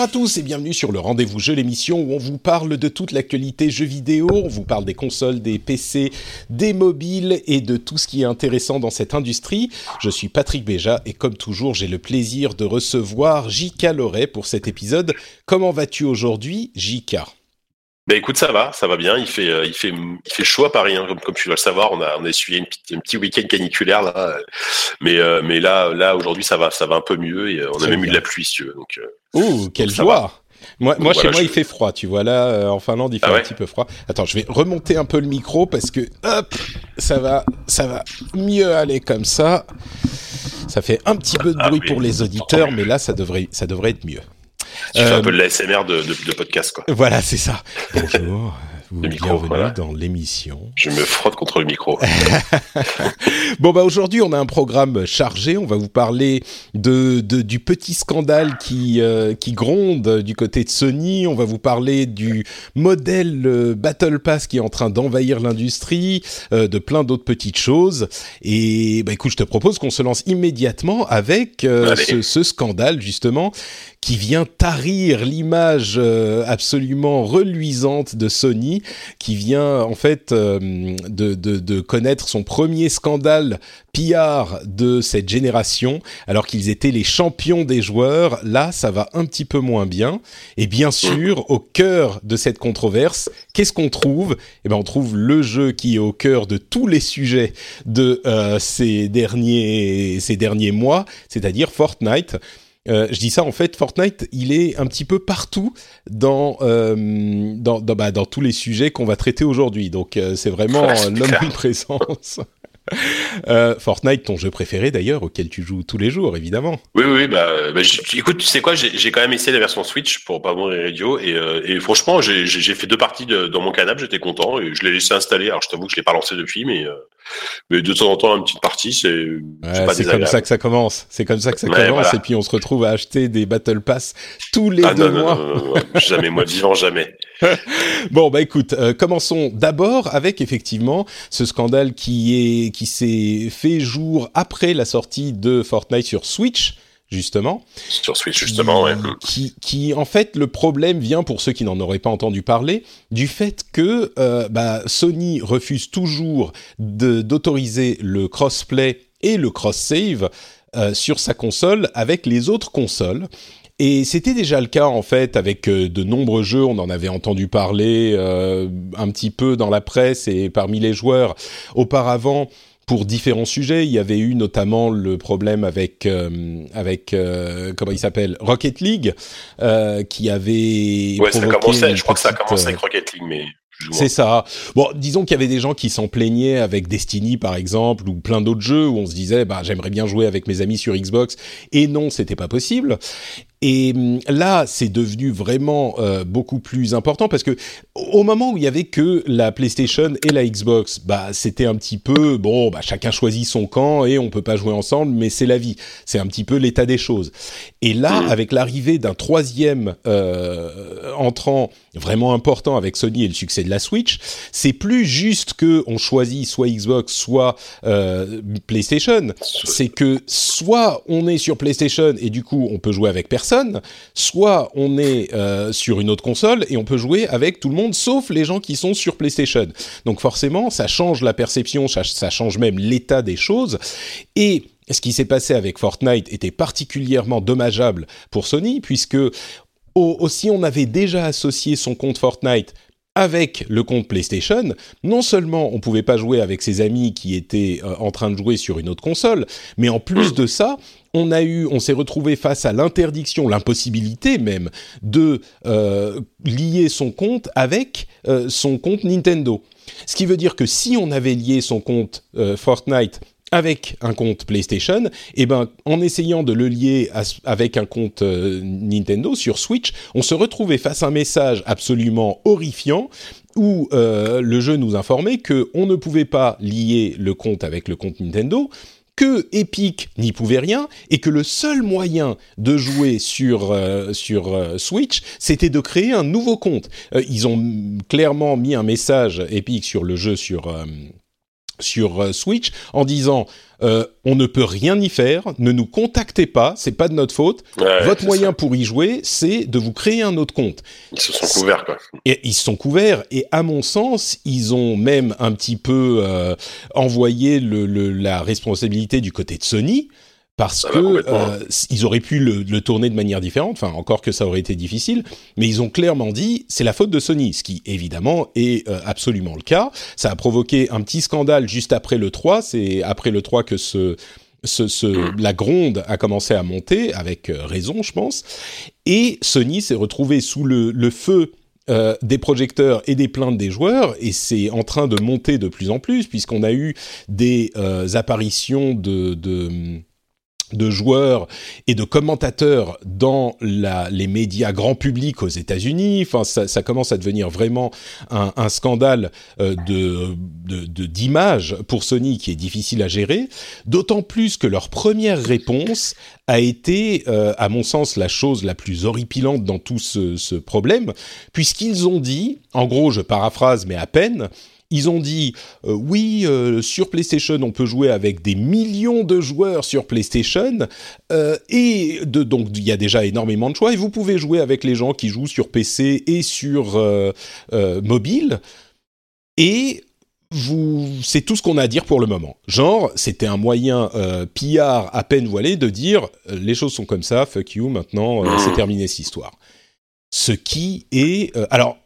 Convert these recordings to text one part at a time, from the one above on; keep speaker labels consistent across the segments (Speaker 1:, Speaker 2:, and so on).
Speaker 1: Bonjour à tous et bienvenue sur le Rendez-vous Jeu, l'émission où on vous parle de toute l'actualité jeux vidéo, on vous parle des consoles, des PC, des mobiles et de tout ce qui est intéressant dans cette industrie. Je suis Patrick Béja et comme toujours, j'ai le plaisir de recevoir J.K. Loret pour cet épisode. Comment vas-tu aujourd'hui, J.K.
Speaker 2: Ben écoute, ça va, ça va bien. Il fait, euh, il fait, il fait chaud à Paris, hein, comme, comme tu dois le savoir. On a, on a essuyé une petite, un petit week-end caniculaire là, mais, euh, mais là, là aujourd'hui, ça va, ça va un peu mieux et euh, on a même eu de la pluie, si tu veux. Donc,
Speaker 1: Oh, quelle joie Moi, moi chez moi,
Speaker 2: je-
Speaker 1: il fait froid, tu vois. Là, en Finlande, il fait
Speaker 2: Ah
Speaker 1: un
Speaker 2: ouais
Speaker 1: petit peu froid. Attends, je vais remonter un peu le micro parce que, hop, ça va, ça va mieux aller comme ça. Ça fait un petit peu de
Speaker 2: Ah
Speaker 1: bruit pour les auditeurs, mais là, ça devrait, ça devrait être mieux.
Speaker 2: Tu fais
Speaker 1: Euh,
Speaker 2: un peu de l'ASMR de, de, de podcast, quoi.
Speaker 1: Voilà, c'est ça. Bonjour, vous
Speaker 2: Le micro, voilà.
Speaker 1: dans l'émission.
Speaker 2: Je me frotte contre le micro.
Speaker 1: Bon bah aujourd'hui on a un programme chargé. On va vous parler de, de- du petit scandale qui euh, qui gronde du côté de Sony. On va vous parler du modèle euh, Battle Pass qui est en train d'envahir l'industrie, euh, de plein d'autres petites choses. Et bah écoute, je te propose qu'on se lance immédiatement avec euh, ce, ce scandale justement qui vient tarir l'image euh, absolument reluisante de Sony, qui vient en fait euh, de, de, de connaître son premier scandale PR de cette génération, alors qu'ils étaient les champions des joueurs. Là, ça va un petit peu moins bien. Et bien sûr, au cœur de cette controverse, qu'est-ce qu'on trouve? Eh ben, on trouve le jeu qui est au cœur de tous les sujets de euh, ces derniers ces derniers mois, c'est-à-dire Fortnite. Euh, je dis ça en fait, Fortnite, il est un petit peu partout dans euh, dans, dans, bah, dans tous les sujets qu'on va traiter aujourd'hui. Donc euh, c'est vraiment
Speaker 2: Ouais, c'est
Speaker 1: un
Speaker 2: clair.
Speaker 1: omniprésence. Euh, Fortnite, ton jeu préféré d'ailleurs, auquel tu joues tous les jours, évidemment.
Speaker 2: Oui, oui, bah, bah, écoute, tu sais quoi, j'ai j'ai quand même essayé la version Switch pour pas mourir radio et, euh, et franchement, j'ai- j'ai j'ai fait deux parties de- dans mon canapé, j'étais content et je l'ai laissé installer. Alors, je t'avoue que je l'ai pas lancé depuis, mais, euh, mais de temps en temps, une petite partie, c'est c'est
Speaker 1: Ouais, comme ça que ça commence. C'est comme ça que ça
Speaker 2: Ouais,
Speaker 1: commence,
Speaker 2: voilà.
Speaker 1: et puis on se retrouve à acheter des Battle Pass tous les
Speaker 2: Ah
Speaker 1: deux
Speaker 2: non,
Speaker 1: mois.
Speaker 2: non, non, non, jamais, moi, vivant, jamais.
Speaker 1: Bon bah écoute, euh, commençons d'abord avec effectivement ce scandale qui est qui s'est fait jour après la sortie de Fortnite sur Switch justement.
Speaker 2: Sur Switch, justement, ouais.
Speaker 1: Qui, qui en fait le problème vient pour ceux qui n'en auraient pas entendu parler du fait que euh, bah, Sony refuse toujours d'autoriser le crossplay et le cross save euh, sur sa console avec les autres consoles. Et c'était déjà le cas en fait avec euh, de nombreux jeux, on en avait entendu parler euh, un petit peu dans la presse et parmi les joueurs auparavant pour différents sujets. Il y avait eu notamment le problème avec euh, avec euh, comment il s'appelle Rocket League euh, qui avait
Speaker 2: Ouais, ça
Speaker 1: une
Speaker 2: je crois que ça a commencé
Speaker 1: euh,
Speaker 2: avec Rocket League, mais
Speaker 1: c'est ça. Bon, disons qu'il y avait des gens qui s'en plaignaient avec Destiny par exemple ou plein d'autres jeux où on se disait bah j'aimerais bien jouer avec mes amis sur Xbox et non, c'était pas possible. Et hum, là, c'est devenu vraiment euh, beaucoup plus important parce que au moment où il y avait que la PlayStation et la Xbox, bah c'était un petit peu bon, bah chacun choisit son camp et on peut pas jouer ensemble, mais c'est la vie. C'est un petit peu l'état des choses. Et là,
Speaker 2: Mhm.
Speaker 1: avec l'arrivée d'un troisième euh, entrant vraiment important avec Sony et le succès de la Switch, c'est plus juste que on choisit soit Xbox, soit euh, PlayStation. C'est que soit on est sur PlayStation et du coup on peut jouer avec personne, soit on est euh, sur une autre console et on peut jouer avec tout le monde sauf les gens qui sont sur PlayStation. Donc forcément, ça change la perception, ça, change même l'état des choses. Et ce qui s'est passé avec Fortnite était particulièrement dommageable pour Sony, puisque aussi on avait déjà associé son compte Fortnite avec le compte PlayStation, non seulement on pouvait pas jouer avec ses amis qui étaient euh, en train de jouer sur une autre console, mais en plus de ça, on s'est retrouvé face à l'interdiction, l'impossibilité même de euh, lier son compte avec euh, son compte Nintendo. Ce qui veut dire que si on avait lié son compte Fortnite avec un compte PlayStation, eh ben en essayant de le lier avec un compte euh, Nintendo sur Switch, on se retrouvait face à un message absolument horrifiant où euh, le jeu nous informait que on ne pouvait pas lier le compte avec le compte Nintendo, que Epic n'y pouvait rien et que le seul moyen de jouer sur euh, sur Switch, c'était de créer un nouveau compte. ils ont clairement mis un message Epic sur le jeu sur sur euh, Switch en disant euh, on ne peut rien y faire, ne nous contactez pas, c'est pas de notre faute. Votre moyen pour y jouer, c'est de vous créer un autre compte.
Speaker 2: Ils se sont couverts quoi.
Speaker 1: Et ils se sont couverts et à mon sens, ils ont même un petit peu euh, envoyé le, la responsabilité du côté de Sony parce qu'ils que euh, ils auraient pu le, tourner de manière différente. Enfin, encore que ça aurait été difficile, mais ils ont clairement dit c'est la faute de Sony, ce qui évidemment est euh, absolument le cas. Ça a provoqué un petit scandale juste après le 3. C'est après le 3 que ce ce, mm. la gronde a commencé à monter, avec euh, raison, je pense. Et Sony s'est retrouvé sous le, le feu des projecteurs et des plaintes des joueurs, et c'est en train de monter de plus en plus, puisqu'on a eu des apparitions de, de de joueurs et de commentateurs dans la, les médias grand public aux États-Unis. Enfin, ça, ça, commence à devenir vraiment un, un scandale euh, de d'image pour Sony qui est difficile à gérer. D'autant plus que leur première réponse a été, euh, à mon sens, la chose la plus horripilante dans tout ce, ce problème, puisqu'ils ont dit, en gros, je paraphrase mais à peine, ils ont dit euh, oui euh, sur PlayStation on peut jouer avec des millions de joueurs sur PlayStation euh, et donc il y a déjà énormément de choix et vous pouvez jouer avec les gens qui jouent sur PC et sur mobile et vous, c'est tout ce qu'on a à dire pour le moment. Genre, c'était un moyen pillard à peine voilé de dire les choses sont comme ça, fuck you, maintenant c'est terminé cette histoire. Ce qui est, alors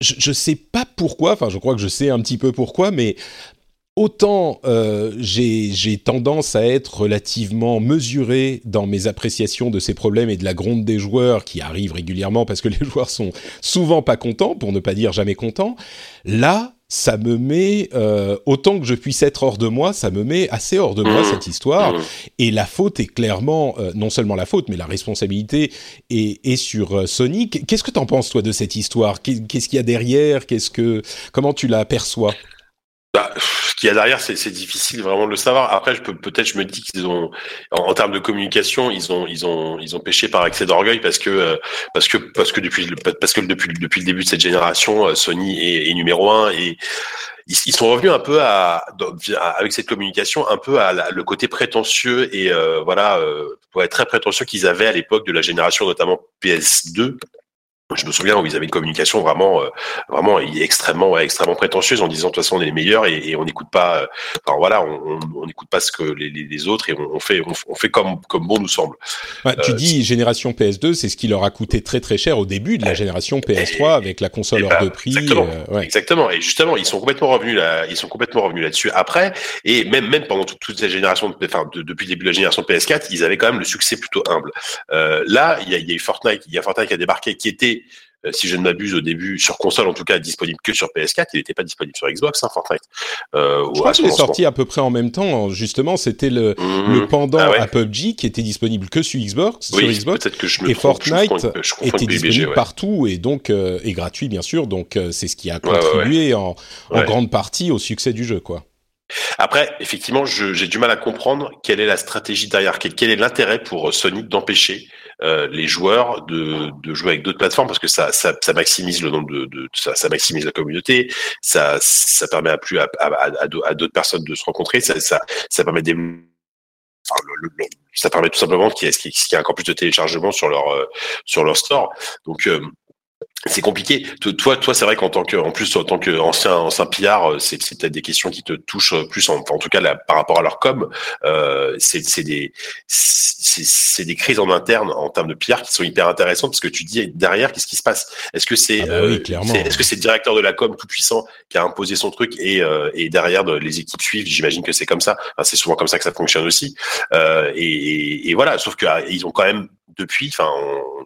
Speaker 1: je ne sais pas pourquoi, enfin je crois que je sais un petit peu pourquoi, mais autant euh, j'ai tendance à être relativement mesuré dans mes appréciations de ces problèmes et de la gronde des joueurs qui arrivent régulièrement parce que les joueurs sont souvent pas contents, pour ne pas dire jamais contents. Là, ça me met euh, autant que je puisse être hors de moi, ça me met assez hors de moi mmh. cette histoire. Mmh. Et la faute est clairement euh, non seulement la faute, mais la responsabilité est, est sur euh, Sony. Qu'est-ce que t'en penses toi de cette histoire? Qu'est-ce qu'il y a derrière? Qu'est-ce que comment tu la perçois?
Speaker 2: Bah, ce qu'il y a derrière, c'est difficile vraiment de le savoir. Après, je peux peut-être, je me dis qu'ils ont, en, termes de communication, ils ont, ils ont, ils ont péché par excès d'orgueil parce que, euh, parce que, parce que depuis, parce que depuis, le début de cette génération, euh, Sony est, est numéro un et ils, sont revenus un peu à, avec cette communication, un peu à le côté prétentieux et euh, voilà, être très prétentieux qu'ils avaient à l'époque de la génération notamment PS2 je me souviens où ils avaient une communication vraiment, euh, vraiment extrêmement, ouais, extrêmement prétentieuse en disant de toute façon on est les meilleurs et, et on n'écoute pas, euh, enfin voilà, on n'écoute pas ce que les, les, autres et on, fait, on, fait comme, comme bon nous semble.
Speaker 1: Bah, tu euh, dis génération PS2, c'est ce qui leur a coûté très très cher au début de la génération PS3 avec la console hors bah, de prix.
Speaker 2: Exactement, ouais. exactement. Et justement, ils sont complètement revenus là, ils sont complètement revenus là-dessus après. Et même, même pendant toute, toute cette génération, enfin depuis le début de la génération PS4, ils avaient quand même le succès plutôt humble. là, il y a, y a eu Fortnite, il y a Fortnite qui a débarqué, qui était euh, si je ne m'abuse au début, sur console en tout cas, disponible que sur PS4. Il n'était pas disponible sur Xbox, hein, Fortnite.
Speaker 1: Euh, je crois qu'il est sorti à peu près en même temps. Justement, c'était le, mmh. le pendant ah à PUBG qui était disponible que sur Xbox. sur Xbox.
Speaker 2: Que je me
Speaker 1: et Fortnite était disponible partout et donc euh, et gratuit bien sûr. Donc euh, c'est ce qui a contribué en, en grande partie au succès du jeu, quoi.
Speaker 2: Après, effectivement, j'ai du mal à comprendre quelle est la stratégie derrière, quel, quel est l'intérêt pour Sony d'empêcher euh, les joueurs de, de, jouer avec d'autres plateformes parce que ça, ça, ça, maximise le nombre de, de ça, ça, maximise la communauté, ça, ça permet à plus à, à, à, d'autres personnes de se rencontrer, ça, ça, ça permet des ça permet tout simplement qu'il y, ait, ait encore plus de téléchargements sur leur euh, sur leur store. Donc euh, c'est compliqué. Toi, toi, c'est vrai qu'en tant que, en plus, en tant qu'ancien, ancien PR, euh, c'est, peut-être des questions qui te touchent plus, en, en tout cas, là, par rapport à leur com. Euh, c'est, c'est des, c'est, des crises en interne en termes de PR qui sont hyper intéressantes parce que tu dis derrière, qu'est-ce qui se passe? Est-ce que c'est, ah bah oui, euh, est-ce que c'est le directeur de la com tout puissant qui a imposé son truc et, euh, et derrière les équipes suivent? J'imagine que c'est comme ça. Enfin, c'est souvent comme ça que ça fonctionne aussi. Euh, et, et, voilà, sauf qu'ils ont quand même depuis, enfin,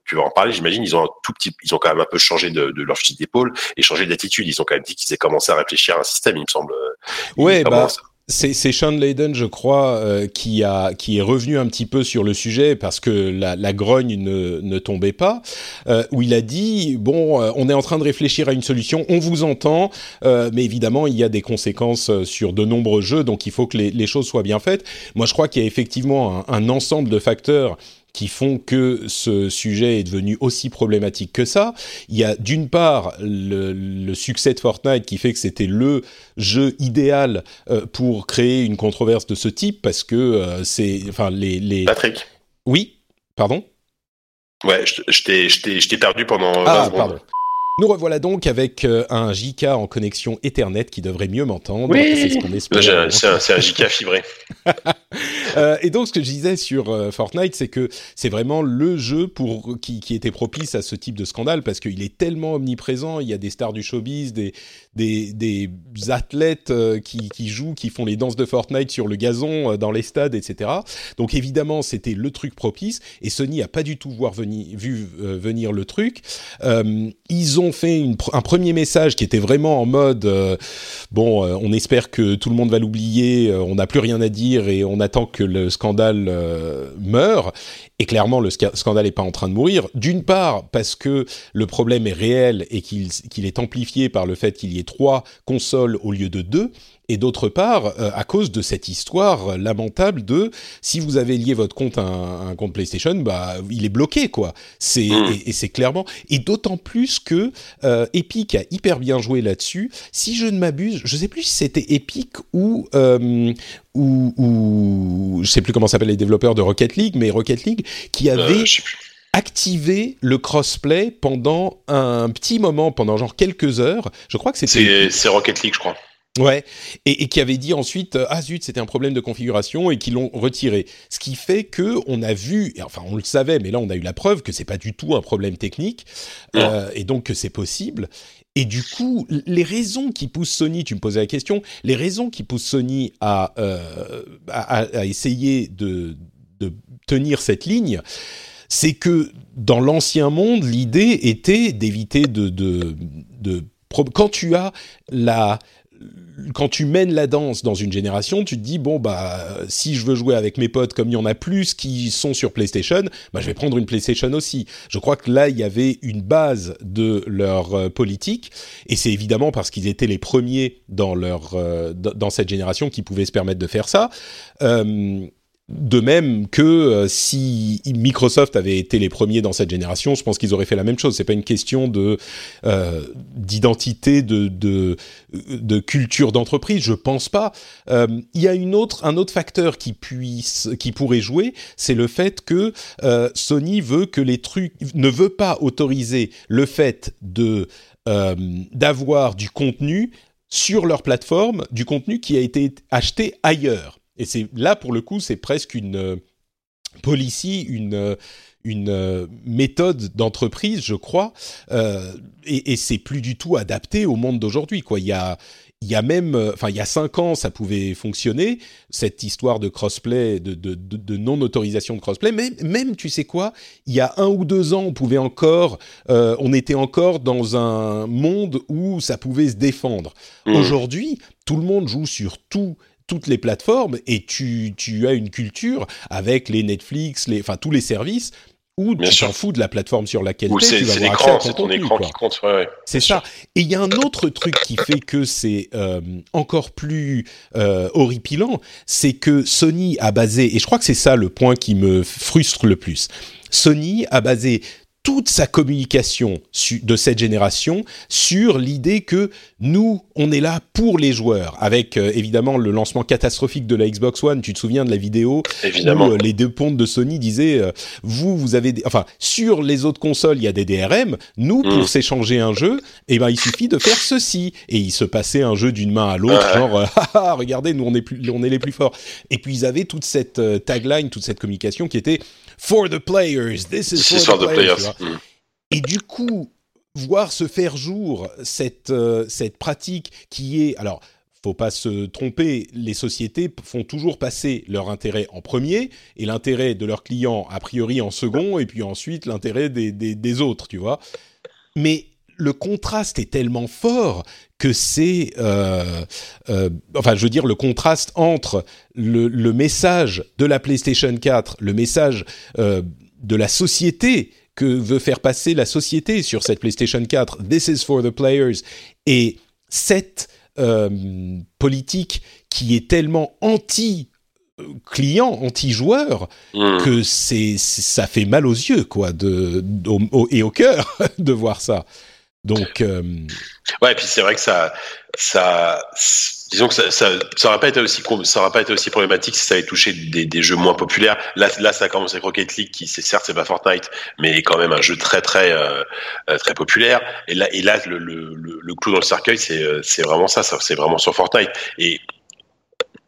Speaker 2: tu vas en parler, j'imagine, ils ont un tout petit, ils ont quand même un peu changé de, de leur fusil d'épaule et changé d'attitude. Ils ont quand même dit qu'ils aient commencé à réfléchir à un système, il me semble.
Speaker 1: Ouais, bah, c'est, c'est Sean Layden, je crois, euh, qui a qui est revenu un petit peu sur le sujet parce que la, la grogne ne, ne tombait pas. Euh, où il a dit bon, euh, on est en train de réfléchir à une solution, on vous entend, euh, mais évidemment il y a des conséquences sur de nombreux jeux, donc il faut que les, les choses soient bien faites. Moi, je crois qu'il y a effectivement un, un ensemble de facteurs qui font que ce sujet est devenu aussi problématique que ça. Il y a d'une part le, le, succès de Fortnite qui fait que c'était le jeu idéal euh, pour créer une controverse de ce type parce que euh, c'est, enfin les, les.
Speaker 2: Patrick?
Speaker 1: Oui, pardon?
Speaker 2: Ouais, je t'ai perdu pendant.
Speaker 1: Ah, 20 secondes. pardon. Nous revoilà donc avec euh, un JK en connexion Ethernet qui devrait mieux m'entendre.
Speaker 2: Oui c'est ce qu'on espère. C'est un, un, JK fibré.
Speaker 1: euh, et donc, ce que je disais sur euh, Fortnite, c'est que c'est vraiment le jeu pour qui, qui, était propice à ce type de scandale parce qu'il est tellement omniprésent. Il y a des stars du showbiz, des, des, athlètes euh, qui, jouent, qui font les danses de Fortnite sur le gazon euh, dans les stades, etc. Donc, évidemment, c'était le truc propice. Et Sony a pas du tout voir venir, vu venir le truc. ils ont fait un premier message qui était vraiment en mode euh, bon, euh, on espère que tout le monde va l'oublier, euh, on n'a plus rien à dire et on attend que le scandale meure. Et clairement, le scandale n'est pas en train de mourir. D'une part, parce que le problème est réel et qu'il est amplifié par le fait qu'il y ait trois consoles au lieu de deux et d'autre part euh, à cause de cette histoire lamentable de si vous avez lié votre compte à un, un compte PlayStation, bah il est bloqué quoi. C'est et, et c'est clairement et d'autant plus que euh, Epic a hyper bien joué là-dessus. Si je ne m'abuse, je sais plus si c'était Epic ou euh, ou, ou je sais plus comment s'appellent les développeurs de Rocket League, mais Rocket League qui euh, avait activé le crossplay pendant un petit moment, pendant genre quelques heures. Je crois que c'était.
Speaker 2: C'est Rocket League, je crois.
Speaker 1: Ouais, et, et, qui avait dit ensuite euh, ah zut c'était un problème de configuration et qui l'ont retiré. Ce qui fait que on a vu, enfin on le savait, mais là on a eu la preuve que c'est pas du tout un problème technique euh, et donc que c'est possible. Et du coup, les raisons qui poussent Sony, tu me posais la question, les raisons qui poussent Sony à, euh, à, à essayer de, de tenir cette ligne, c'est que dans l'ancien monde, l'idée était d'éviter de, de, de quand tu as la quand tu mènes la danse dans une génération, tu te dis bon bah si je veux jouer avec mes potes comme il y en a plus qui sont sur PlayStation, bah je vais prendre une PlayStation aussi. Je crois que là il y avait une base de leur euh, politique et c'est évidemment parce qu'ils étaient les premiers dans leur euh, dans cette génération qui pouvaient se permettre de faire ça. Euh, de même que euh, si Microsoft avait été les premiers dans cette génération, je pense qu'ils auraient fait la même chose. C'est pas une question de euh, d'identité, de, de, de culture d'entreprise. Je pense pas. Euh, il y a une autre, un autre facteur qui puisse, qui pourrait jouer, c'est le fait que euh, Sony veut que les trucs ne veut pas autoriser le fait de d'avoir du contenu sur leur plateforme, du contenu qui a été acheté ailleurs. Et c'est là pour le coup, c'est presque une euh, policy, une euh, une euh, méthode d'entreprise, je crois, euh, et, et c'est plus du tout adapté au monde d'aujourd'hui. Quoi, il y a il y a même, enfin, il y a cinq ans, ça pouvait fonctionner cette histoire de crossplay, de, de, de, de crossplay. Mais même, tu sais quoi, il y a un ou deux ans, on pouvait encore, euh, on était encore dans un monde où ça pouvait se défendre. Mmh. Aujourd'hui, tout le monde joue sur tout toutes les plateformes et tu, tu as une culture avec les Netflix, les, enfin tous les services où Bien tu t'en fous de la plateforme sur laquelle tu es, tu vas avoir accès à ton, ton
Speaker 2: écran quoi. qui compte. Ouais, ouais.
Speaker 1: C'est ça. Et il y a un autre truc qui fait que c'est euh, encore plus euh, horripilant, c'est que Sony a basé, et je crois que c'est ça le point qui me frustre le plus, Sony a basé toute sa communication de cette génération sur l'idée que nous, on est là pour les joueurs, avec euh, évidemment le lancement catastrophique de la Xbox One. Tu te souviens de la vidéo
Speaker 2: évidemment.
Speaker 1: où euh, les deux pontes de Sony disaient euh, vous, vous avez, des... enfin sur les autres consoles, il y a des DRM. Nous, pour mm. s'échanger un jeu, eh ben il suffit de faire ceci et il se passait un jeu d'une main à l'autre, genre ah, ah, regardez, nous on est plus, on est les plus forts. Et puis ils avaient toute cette tagline, toute cette communication qui était for the players. This is for, the, players. Mm. Et du coup, voir se faire jour cette, euh, cette pratique qui est... Alors, faut pas se tromper, les sociétés font toujours passer leur intérêt en premier et l'intérêt de leurs clients a priori en second et puis ensuite l'intérêt des, des, autres, tu vois. Mais le contraste est tellement fort que c'est, euh, euh, enfin, je veux dire, le contraste entre le, le, message de la PlayStation 4, le message de la société que veut faire passer la société sur cette PlayStation 4, This is for the players, et cette euh, politique qui est tellement anti client, anti-joueur, hmm. que c'est ça fait mal aux yeux, quoi, de, et au cœur de voir ça. Donc, euh,
Speaker 2: ouais, et puis c'est vrai que ça, ça, disons que ça, ça, ça pas été aussi, ça aurait pas été aussi problématique si ça avait touché des, des jeux moins populaires. Là, là, ça commence avec Rocket League, qui c'est certes c'est pas Fortnite, mais quand même un jeu très très euh, euh, très populaire. Et là, et là, le, le, le, clou dans le cercueil, c'est c'est vraiment ça, ça c'est vraiment sur Fortnite. Et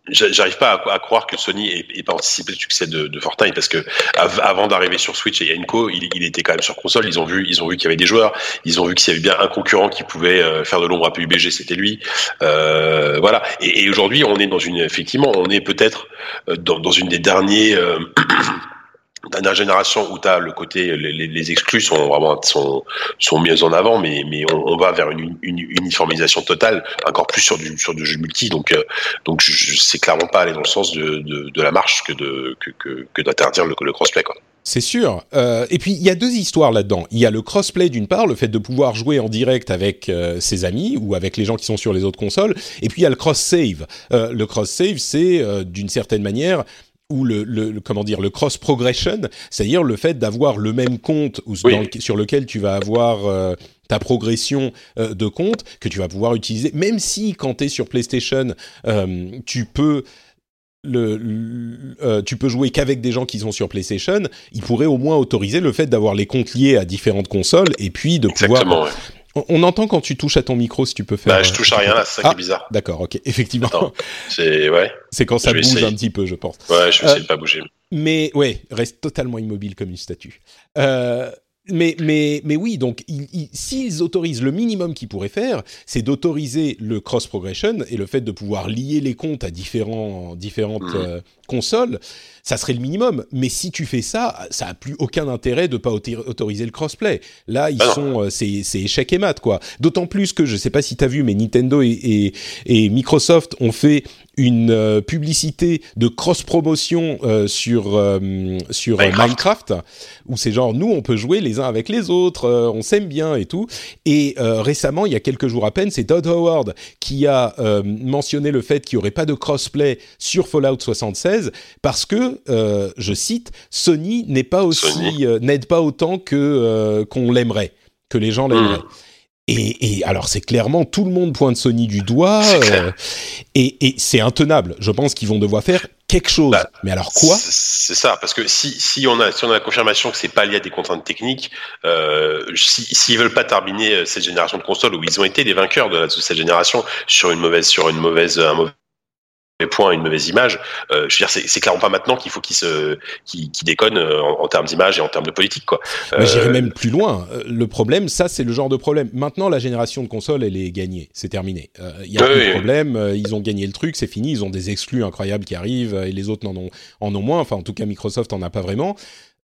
Speaker 2: j'arrive pas à, croire que Sony ait, pas anticipé le succès de, Fortnite parce que avant d'arriver sur Switch et Yanko, il, il, était quand même sur console. Ils ont vu, ils ont vu qu'il y avait des joueurs. Ils ont vu qu'il y avait bien un concurrent qui pouvait euh, faire de l'ombre à PUBG, c'était lui. Euh, voilà. Et, et aujourd'hui, on est dans une, effectivement, on est peut-être euh, dans, dans, une des derniers euh, dernière génération où tu as le côté les, les, exclus sont vraiment sont sont mieux en avant mais mais on, va vers une, une, uniformisation totale encore plus sur du sur du jeu multi donc euh, donc je, sais clairement pas aller dans le sens de, de, de la marche que de que que, que d'interdire le, le crossplay quoi.
Speaker 1: C'est sûr. Euh, et puis il y a deux histoires là-dedans. Il y a le crossplay d'une part, le fait de pouvoir jouer en direct avec euh, ses amis ou avec les gens qui sont sur les autres consoles. Et puis il y a le cross save. Euh, le cross save, c'est euh, d'une certaine manière ou le, le, comment dire le cross progression, c'est-à-dire le fait d'avoir le même compte ou sur lequel tu vas avoir euh, ta progression euh, de compte que tu vas pouvoir utiliser, même si quand tu es sur PlayStation, euh, tu peux le, tu peux jouer qu'avec des gens qui sont sur PlayStation, ils pourraient au moins autoriser le fait d'avoir les comptes liés à différentes consoles et puis de pouvoir on, entend quand tu touches à ton micro, si tu peux faire.
Speaker 2: Bah, je touche à rien là, c'est ça qui est ah, bizarre.
Speaker 1: D'accord, ok, effectivement.
Speaker 2: C'est ouais.
Speaker 1: C'est quand ça bouge un petit peu, je pense.
Speaker 2: Ouais, je vais essayer de pas bouger.
Speaker 1: Mais ouais, reste totalement immobile comme une statue. Euh, mais, mais, mais oui, donc s'ils autorisent le minimum qu'ils pourraient faire, c'est d'autoriser le cross progression et le fait de pouvoir lier les comptes à différents, différentes mmh. euh, consoles, ça serait le minimum. Mais si tu fais ça, ça a plus aucun intérêt de pas autoriser le crossplay. Là, ils ah sont, euh, c'est, échec et mat quoi. D'autant plus que je sais pas si tu as vu, mais Nintendo et, et, Microsoft ont fait une euh, publicité de cross promotion euh, sur sur Minecraft. où c'est genre nous on peut jouer les uns avec les autres, on s'aime bien et tout. Et récemment, il y a quelques jours à peine, c'est Todd Howard qui a mentionné le fait qu'il y aurait pas de crossplay sur Fallout 76 parce que euh, je cite, Sony n'est pas aussi euh, n'aide pas autant que euh, qu'on l'aimerait, que les gens l'aimeraient. Hmm. Et, alors c'est clairement tout le monde pointe Sony du doigt et, c'est intenable. Je pense qu'ils vont devoir faire quelque chose. Bah, Mais alors quoi
Speaker 2: C'est ça, parce que si, si on a si on a la confirmation que c'est pas lié à des contraintes techniques, s'ils si, veulent pas terminer cette génération de consoles où ils ont été les vainqueurs de, de cette génération sur une mauvaise sur une mauvaise un mauvais points une mauvaise image. Euh, je veux dire, c'est clairement pas maintenant qu'il faut qu'il se, qu'il déconne euh, en, termes d'image et en termes de politique, quoi.
Speaker 1: J'irais euh, même plus loin. Le problème, ça, c'est le genre de problème. Maintenant, la génération de consoles, elle est gagnée, c'est terminé. Il y a plus de problème. Ils ont gagné le truc, c'est fini. Ils ont des exclus incroyables qui arrivent et les autres en ont, en ont moins. Enfin, en tout cas, Microsoft en a pas vraiment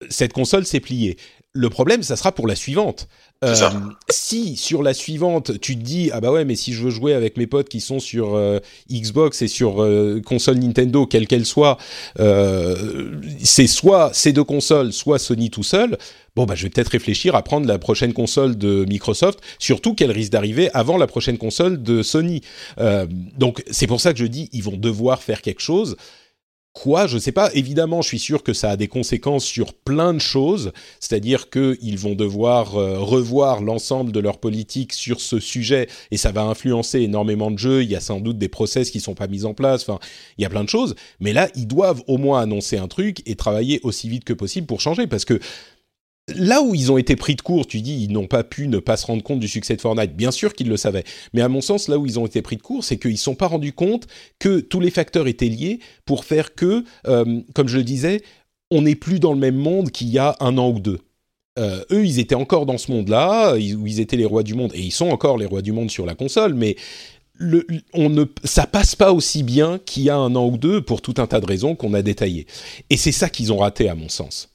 Speaker 1: cette console s'est pliée. Le problème, ça sera pour la suivante. Euh, si sur la suivante, tu te dis ah bah ouais, mais si je veux jouer avec mes potes qui sont sur euh, Xbox et sur euh, console Nintendo, quelle qu'elle soit, c'est soit ces deux consoles, soit Sony tout seul. Bon bah je vais peut-être réfléchir à prendre la prochaine console de Microsoft, surtout qu'elle risque d'arriver avant la prochaine console de Sony. donc c'est pour ça que je dis ils vont devoir faire quelque chose quoi, je sais pas. Évidemment, je suis sûr que ça a des conséquences sur plein de choses, c'est-à-dire qu'ils vont devoir euh, revoir l'ensemble de leur politique sur ce sujet et ça va influencer énormément de jeux. Il y a sans doute des process qui sont pas mis en place. Enfin, il y a plein de choses. Mais là, ils doivent au moins annoncer un truc et travailler aussi vite que possible pour changer parce que là où ils ont été pris de court, tu dis ils n'ont pas pu ne pas se rendre compte du succès de Fortnite. Bien sûr qu'ils le savaient, mais à mon sens, là où ils ont été pris de court, c'est qu'ils ne sont pas rendus compte que tous les facteurs étaient liés pour faire que, euh, comme je le disais, on n'est plus dans le même monde qu'il y a un an ou deux. Euh, eux, ils étaient encore dans ce monde-là, où ils étaient les rois du monde, et ils sont encore les rois du monde sur la console, mais le, ne, ça passe pas aussi bien qu'il y a un an ou deux pour tout un tas de raisons qu'on a détaillées. Et c'est ça qu'ils ont raté, à mon sens.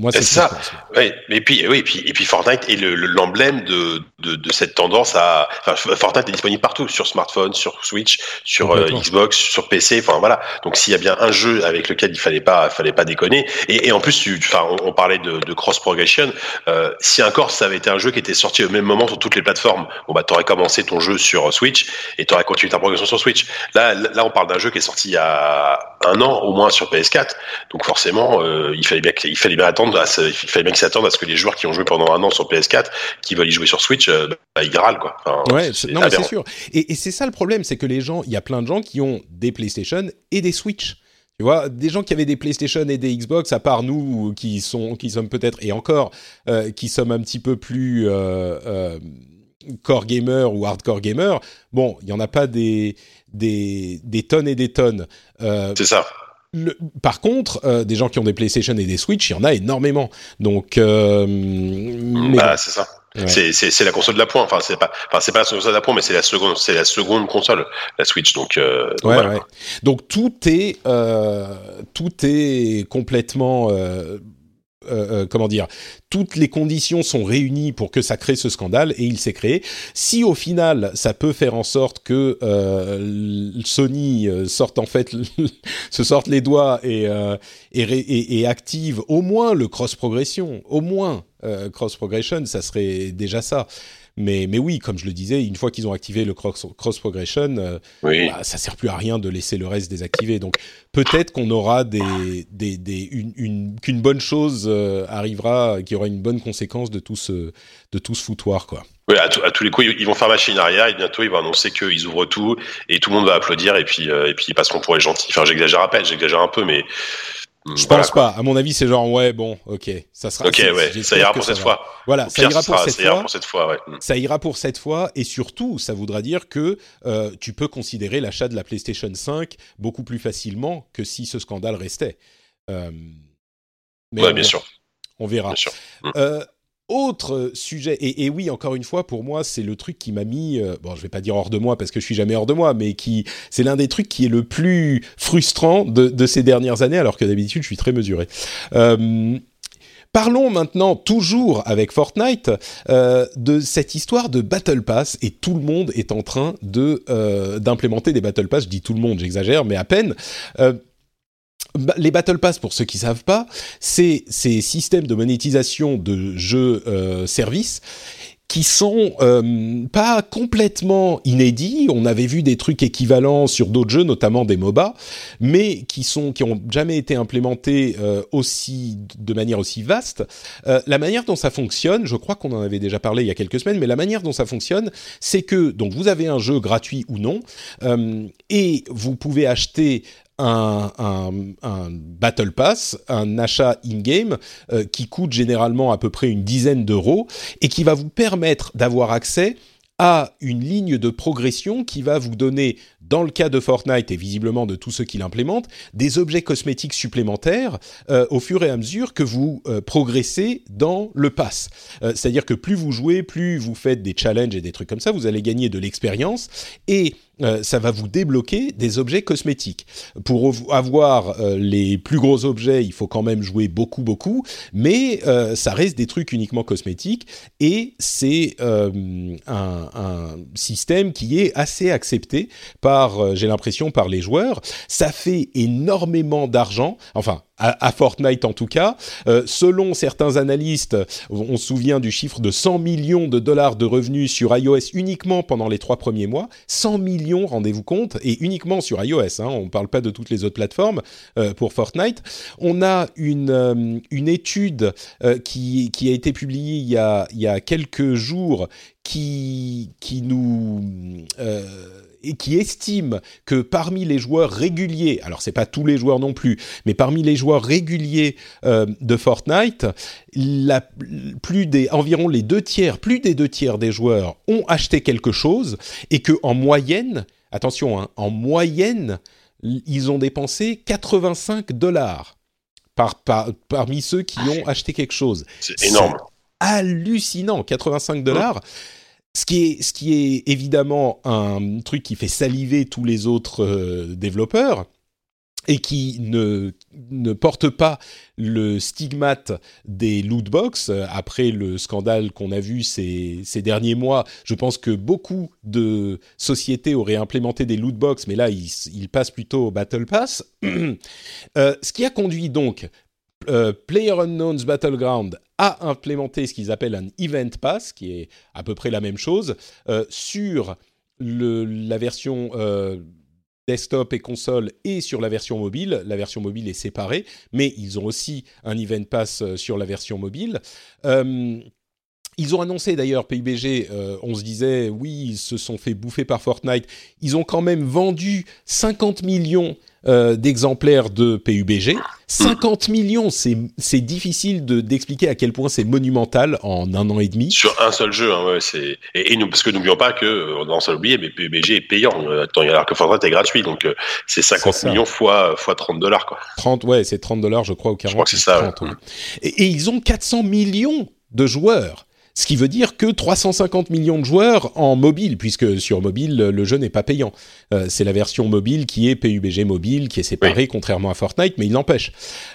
Speaker 2: Moi, c'est ça. Oui, et puis, oui, et puis, et puis Fortnite est l'emblème de, de, de, cette tendance à. Enfin, Fortnite est disponible partout, sur smartphone, sur Switch, sur euh, Xbox, sur PC. Enfin voilà. Donc s'il y a bien un jeu avec lequel il fallait pas, fallait pas déconner. Et, et en plus, tu, enfin, on, parlait de, de cross progression. Euh, si encore ça avait été un jeu qui était sorti au même moment sur toutes les plateformes, bon bah t'aurais commencé ton jeu sur Switch et t'aurais continué ta progression sur Switch. Là, là, on parle d'un jeu qui est sorti il y a un an au moins sur PS4. Donc forcément, euh, il fallait bien, il fallait bien attendre il fallait bien qu'ils s'attendent à ce que les joueurs qui ont joué pendant un an sur PS4, qui veulent y jouer sur Switch, euh, bah, ils râlent quoi.
Speaker 1: ouais, non mais c'est sûr. Et, c'est ça le problème, c'est que les gens, il y a plein de gens qui ont des PlayStation et des Switch. Tu vois, des gens qui avaient des PlayStation et des Xbox, à part nous qui sont, qui sommes peut-être et encore, euh, qui sommes un petit peu plus euh, core gamer ou hardcore gamer. Bon, il y en a pas des des, des tonnes et des tonnes.
Speaker 2: c'est ça
Speaker 1: par contre, euh, des gens qui ont des PlayStation et des Switch, il y en a énormément. Donc, euh,
Speaker 2: bah, c'est ça. C'est la console de la pointe. Enfin, c'est pas, enfin, c'est pas la console de la pointe, mais c'est la seconde, c'est la seconde console, la Switch. Donc, euh,
Speaker 1: ouais, ouais. donc tout est, tout est complètement euh, euh, comment dire, toutes les conditions sont réunies pour que ça crée ce scandale et il s'est créé. Si au final ça peut faire en sorte que euh, Sony sorte en fait se sorte les doigts et, et, et, active au moins le cross progression, au moins cross progression, ça serait déjà ça. Mais, mais oui, comme je le disais, une fois qu'ils ont activé le cross, cross progression, euh, bah, ça sert plus à rien de laisser le reste désactivé. Donc peut-être qu'on aura des, des, des une, qu'une bonne chose euh, arrivera, qu'il y aura une bonne conséquence de tout ce, de tout ce foutoir, quoi.
Speaker 2: Oui, à, tous les coups, ils vont faire machine arrière et bientôt ils vont annoncer qu'ils ouvrent tout et tout le monde va applaudir et puis euh, et puis ils passeront pour les gentils. Enfin, j'exagère à peine, j'exagère un peu, mais
Speaker 1: je pense pas. À mon avis, c'est genre ouais, bon, ok, ça sera.
Speaker 2: Ok, ouais, ça ira pour cette fois.
Speaker 1: Voilà, ça, ira, pour cette
Speaker 2: fois. Ouais.
Speaker 1: Mm. Ça ira pour cette fois, et surtout, ça voudra dire que euh, tu peux considérer l'achat de la PlayStation 5 beaucoup plus facilement que si ce scandale restait. Euh,
Speaker 2: mais ouais, bien sûr.
Speaker 1: On verra. Bien sûr. Mm. Euh, autre sujet, et, oui, encore une fois, pour moi, c'est le truc qui m'a mis, euh, bon, je vais pas dire hors de moi parce que je suis jamais hors de moi, mais qui, c'est l'un des trucs qui est le plus frustrant de, ces dernières années, alors que d'habitude, je suis très mesuré. Euh, parlons maintenant, toujours avec Fortnite, euh, de cette histoire de Battle Pass, et tout le monde est en train de d'implémenter des Battle Pass. Je dis tout le monde, j'exagère, mais à peine les Battle Pass, pour ceux qui savent pas, c'est ces systèmes de monétisation de jeux euh, services qui sont euh, pas complètement inédits. On avait vu des trucs équivalents sur d'autres jeux, notamment des MOBA, mais qui sont qui ont jamais été implémentés euh, aussi de manière aussi vaste. Euh, la manière dont ça fonctionne, je crois qu'on en avait déjà parlé il y a quelques semaines, mais la manière dont ça fonctionne, c'est que donc vous avez un jeu gratuit ou non, et vous pouvez acheter un, Battle Pass, un achat in-game euh, qui coûte généralement à peu près une dizaine d'euros et qui va vous permettre d'avoir accès à une ligne de progression qui va vous donner, dans le cas de Fortnite et visiblement de tous ceux qui l'implémentent, des objets cosmétiques supplémentaires euh, au fur et à mesure que vous euh, progressez dans le pass. C'est-à-dire que plus vous jouez, plus vous faites des challenges et des trucs comme ça, vous allez gagner de l'expérience et euh, ça va vous débloquer des objets cosmétiques. Pour avoir euh, les plus gros objets, il faut quand même jouer beaucoup, beaucoup, mais euh, ça reste des trucs uniquement cosmétiques et c'est un, un, système qui est assez accepté par j'ai l'impression, par les joueurs. Ça fait énormément d'argent. Enfin, à, Fortnite en tout cas. Euh, selon certains analystes, on se souvient du chiffre de 100 millions de dollars de revenus sur iOS uniquement pendant les trois premiers mois. 100 millions, rendez-vous compte, et uniquement sur iOS. Hein, on ne parle pas de toutes les autres plateformes euh, pour Fortnite. On a une, euh, une étude qui, qui a été publiée il y a, il y a quelques jours qui, qui nous et qui estime que parmi les joueurs réguliers, alors c'est pas tous les joueurs non plus, mais parmi les joueurs réguliers euh, de Fortnite, la, plus des environ les deux tiers, plus des deux tiers des joueurs ont acheté quelque chose et que en moyenne, attention, hein, en moyenne, ils ont dépensé 85 dollars par, parmi ceux qui ont acheté quelque chose.
Speaker 2: C'est énorme.
Speaker 1: Hallucinant, 85 dollars. Ce qui, est, évidemment un truc qui fait saliver tous les autres euh, développeurs et qui ne, porte pas le stigmate des lootbox. Après le scandale qu'on a vu ces, derniers mois, je pense que beaucoup de sociétés auraient implémenté des lootbox, mais là, ils, passent plutôt au Battle Pass. euh, ce qui a conduit donc euh, Player Unknown's Battleground a implémenté ce qu'ils appellent un Event Pass, qui est à peu près la même chose, euh, sur le, la version euh, desktop et console et sur la version mobile. La version mobile est séparée, mais ils ont aussi un Event Pass sur la version mobile. Ils ont annoncé d'ailleurs, PUBG, on se disait, oui, ils se sont fait bouffer par Fortnite. Ils ont quand même vendu 50 millions euh, d'exemplaires de PUBG. 50 millions, c'est difficile d'expliquer à quel point c'est monumental en un an et demi.
Speaker 2: Sur un seul jeu, hein, ouais, c'est et, nous, parce que n'oublions pas que euh, on s'est oublié, mais PUBG est payant. Euh, alors que Fortnite est gratuit, donc c'est 50 millions fois fois 30 dollars quoi.
Speaker 1: 30, ouais, c'est 30 dollars, je crois, ou 40.
Speaker 2: Je crois que c'est ça.
Speaker 1: et, et ils ont 400 millions de joueurs. Ce qui veut dire que 350 millions de joueurs en mobile, puisque sur mobile, le jeu n'est pas payant. Euh, c'est la version mobile qui est PUBG mobile, qui est séparée, contrairement à Fortnite, mais il n'empêche.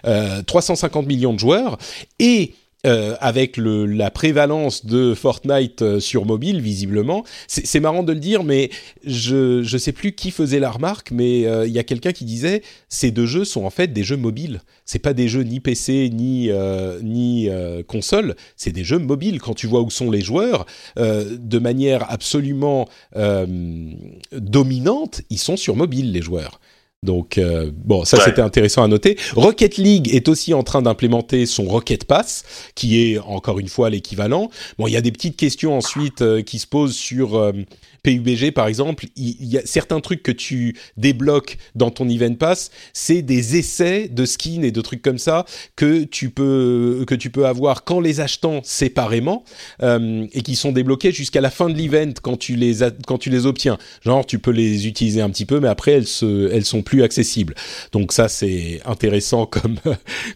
Speaker 1: Euh, 350 millions de joueurs et euh, avec le, la prévalence de Fortnite euh, sur mobile, visiblement. C'est marrant de le dire, mais je ne sais plus qui faisait la remarque, mais euh, il y a quelqu'un qui disait ces deux jeux sont en fait des jeux mobiles. C'est pas des jeux ni PC ni ni console, c'est des jeux mobiles. Quand tu vois où sont les joueurs, de manière absolument dominante, ils sont sur mobile les joueurs. Donc euh, bon, ça c'était intéressant à noter. Rocket League est aussi en train d'implémenter son Rocket Pass, qui est encore une fois l'équivalent. Bon, il y a des petites questions ensuite euh, qui se posent sur euh, PUBG par exemple, il, y a certains trucs que tu débloques dans ton Event Pass, c'est des essais de skins et de trucs comme ça que tu peux que tu peux avoir quand les achetant séparément euh, et qui sont débloqués jusqu'à la fin de l'event quand tu les quand tu les obtiens. Genre tu peux les utiliser un petit peu, mais après elles se elles sont plus accessibles. Donc ça c'est intéressant comme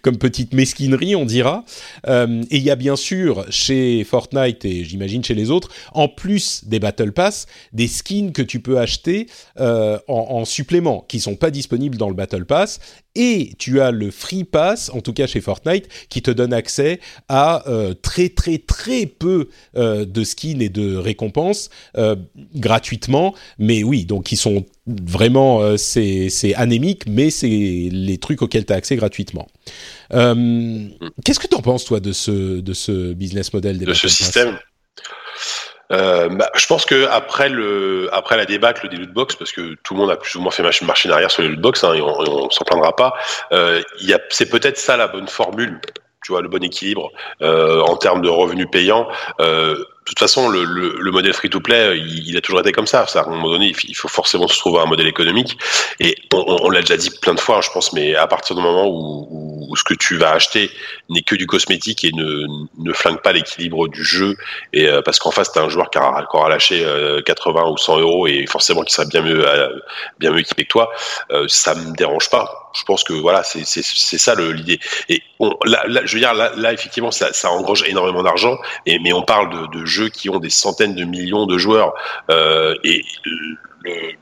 Speaker 1: comme petite mesquinerie on dira. Euh, et il y a bien sûr chez Fortnite et j'imagine chez les autres, en plus des Battle Pass, des skins que tu peux acheter euh, en, supplément, qui sont pas disponibles dans le Battle Pass. Et tu as le Free Pass, en tout cas chez Fortnite, qui te donne accès à euh, très très très peu euh, de skins et de récompenses gratuitement. Mais oui, donc ils sont vraiment c'est anémique, mais c'est les trucs auxquels tu as accès gratuitement. Qu'est-ce que tu en penses toi de ce de ce business model
Speaker 2: de ce système? Euh, bah, je pense que après le après la débâcle des lootbox, parce que tout le monde a plus ou moins fait machine arrière sur les lootbox, hein, et on, on s'en plaindra pas. Euh, c'est peut-être ça la bonne formule, tu vois, le bon équilibre euh, en termes de revenus payants. Euh, toute façon, le, le, le modèle free-to-play, il, il, a toujours été comme ça. À un moment donné, il faut forcément se trouver un modèle économique. Et on, l'a déjà dit plein de fois, je pense, mais à partir du moment où, ce que tu vas acheter n'est que du cosmétique et ne, ne flingue pas l'équilibre du jeu, et euh, parce qu'en face, tu as un joueur qui a encore lâché 80 euh, ou 100 euros et forcément qui sera bien mieux, euh, bien mieux équipé que toi, ça me dérange pas. Je pense que voilà, c'est ça l'idée. Et là, je veux dire, là, effectivement, ça, ça engrange énormément d'argent, mais on parle de, de jeux qui ont des centaines de millions de joueurs euh, et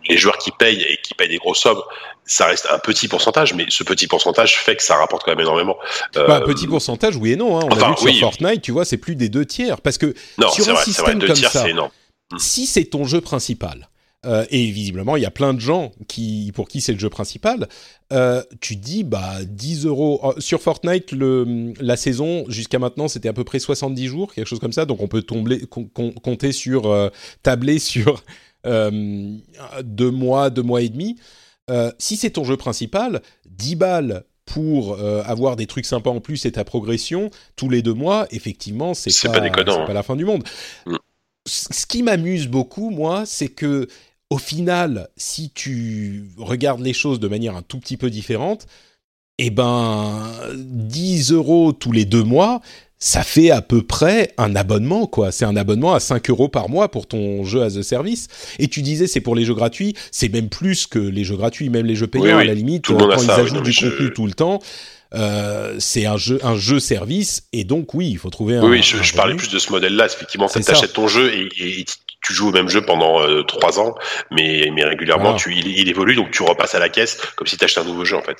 Speaker 2: les joueurs qui payent et qui payent des grosses sommes, ça reste un petit pourcentage, mais ce petit pourcentage fait que ça rapporte quand même énormément.
Speaker 1: Euh, bah, petit pourcentage, oui et non. Hein. On a vu que sur Fortnite, tu vois, c'est plus des deux tiers. Parce que sur un système comme ça, si c'est ton jeu principal, euh, et visiblement, il y a plein de gens qui, pour qui c'est le jeu principal. Euh, tu dis, bah, 10 euros. Oh, sur Fortnite, le, la saison, jusqu'à maintenant, c'était à peu près 70 jours, quelque chose comme ça. Donc, on peut tomber, compter sur, euh, tabler sur deux mois, deux mois et demi. si c'est ton jeu principal, 10 balles pour avoir des trucs sympas en plus et ta progression tous les deux mois, effectivement, c'est pas, pas, pas, hein. la fin du monde. Mm. Ce qui m'amuse beaucoup, moi, c'est que au final, si tu regardes les choses de manière un tout petit peu différente, eh ben, 10 euros tous les deux mois, ça fait à peu près un abonnement, quoi. C'est un abonnement à 5 euros par mois pour ton jeu as a service. Et tu disais, c'est pour les jeux gratuits. C'est même plus que les jeux gratuits, même les jeux payants, à la limite, quand ils ajoutent du contenu tout le temps. Euh, c'est un jeu, un jeu service, et donc oui, il faut trouver un.
Speaker 2: Oui, je, parlais plus de ce modèle-là. Effectivement, tu achètes ton jeu et, et, tu joues au même jeu pendant euh, trois ans, mais, mais régulièrement, tu, il, évolue, donc tu repasses à la caisse comme si tu achetais un nouveau jeu, en fait.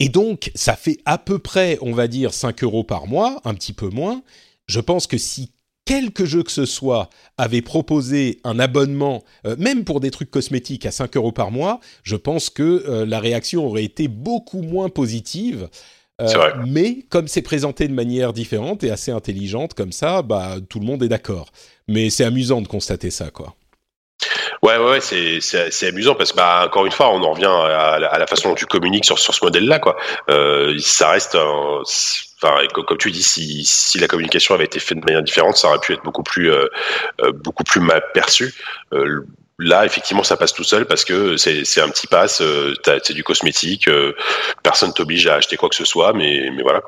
Speaker 1: Et donc, ça fait à peu près, on va dire, 5 euros par mois, un petit peu moins. Je pense que si quelque jeu que ce soit avait proposé un abonnement, euh, même pour des trucs cosmétiques, à 5 euros par mois, je pense que euh, la réaction aurait été beaucoup moins positive. mais comme c'est présenté de manière différente et assez intelligente comme ça, bah tout le monde est d'accord. Mais c'est amusant de constater ça, quoi.
Speaker 2: Ouais, ouais, c'est, c'est, amusant parce que, bah, encore une fois, on en revient à, la façon dont tu communiques sur, sur ce modèle-là, quoi. Euh, ça reste, comme, tu dis, si, la communication avait été faite de manière différente, ça aurait pu être beaucoup plus, euh, euh, beaucoup plus mal perçu. là, effectivement, ça passe tout seul parce que c'est, un petit pass, c'est du cosmétique, personne t'oblige à acheter quoi que ce soit, mais, voilà.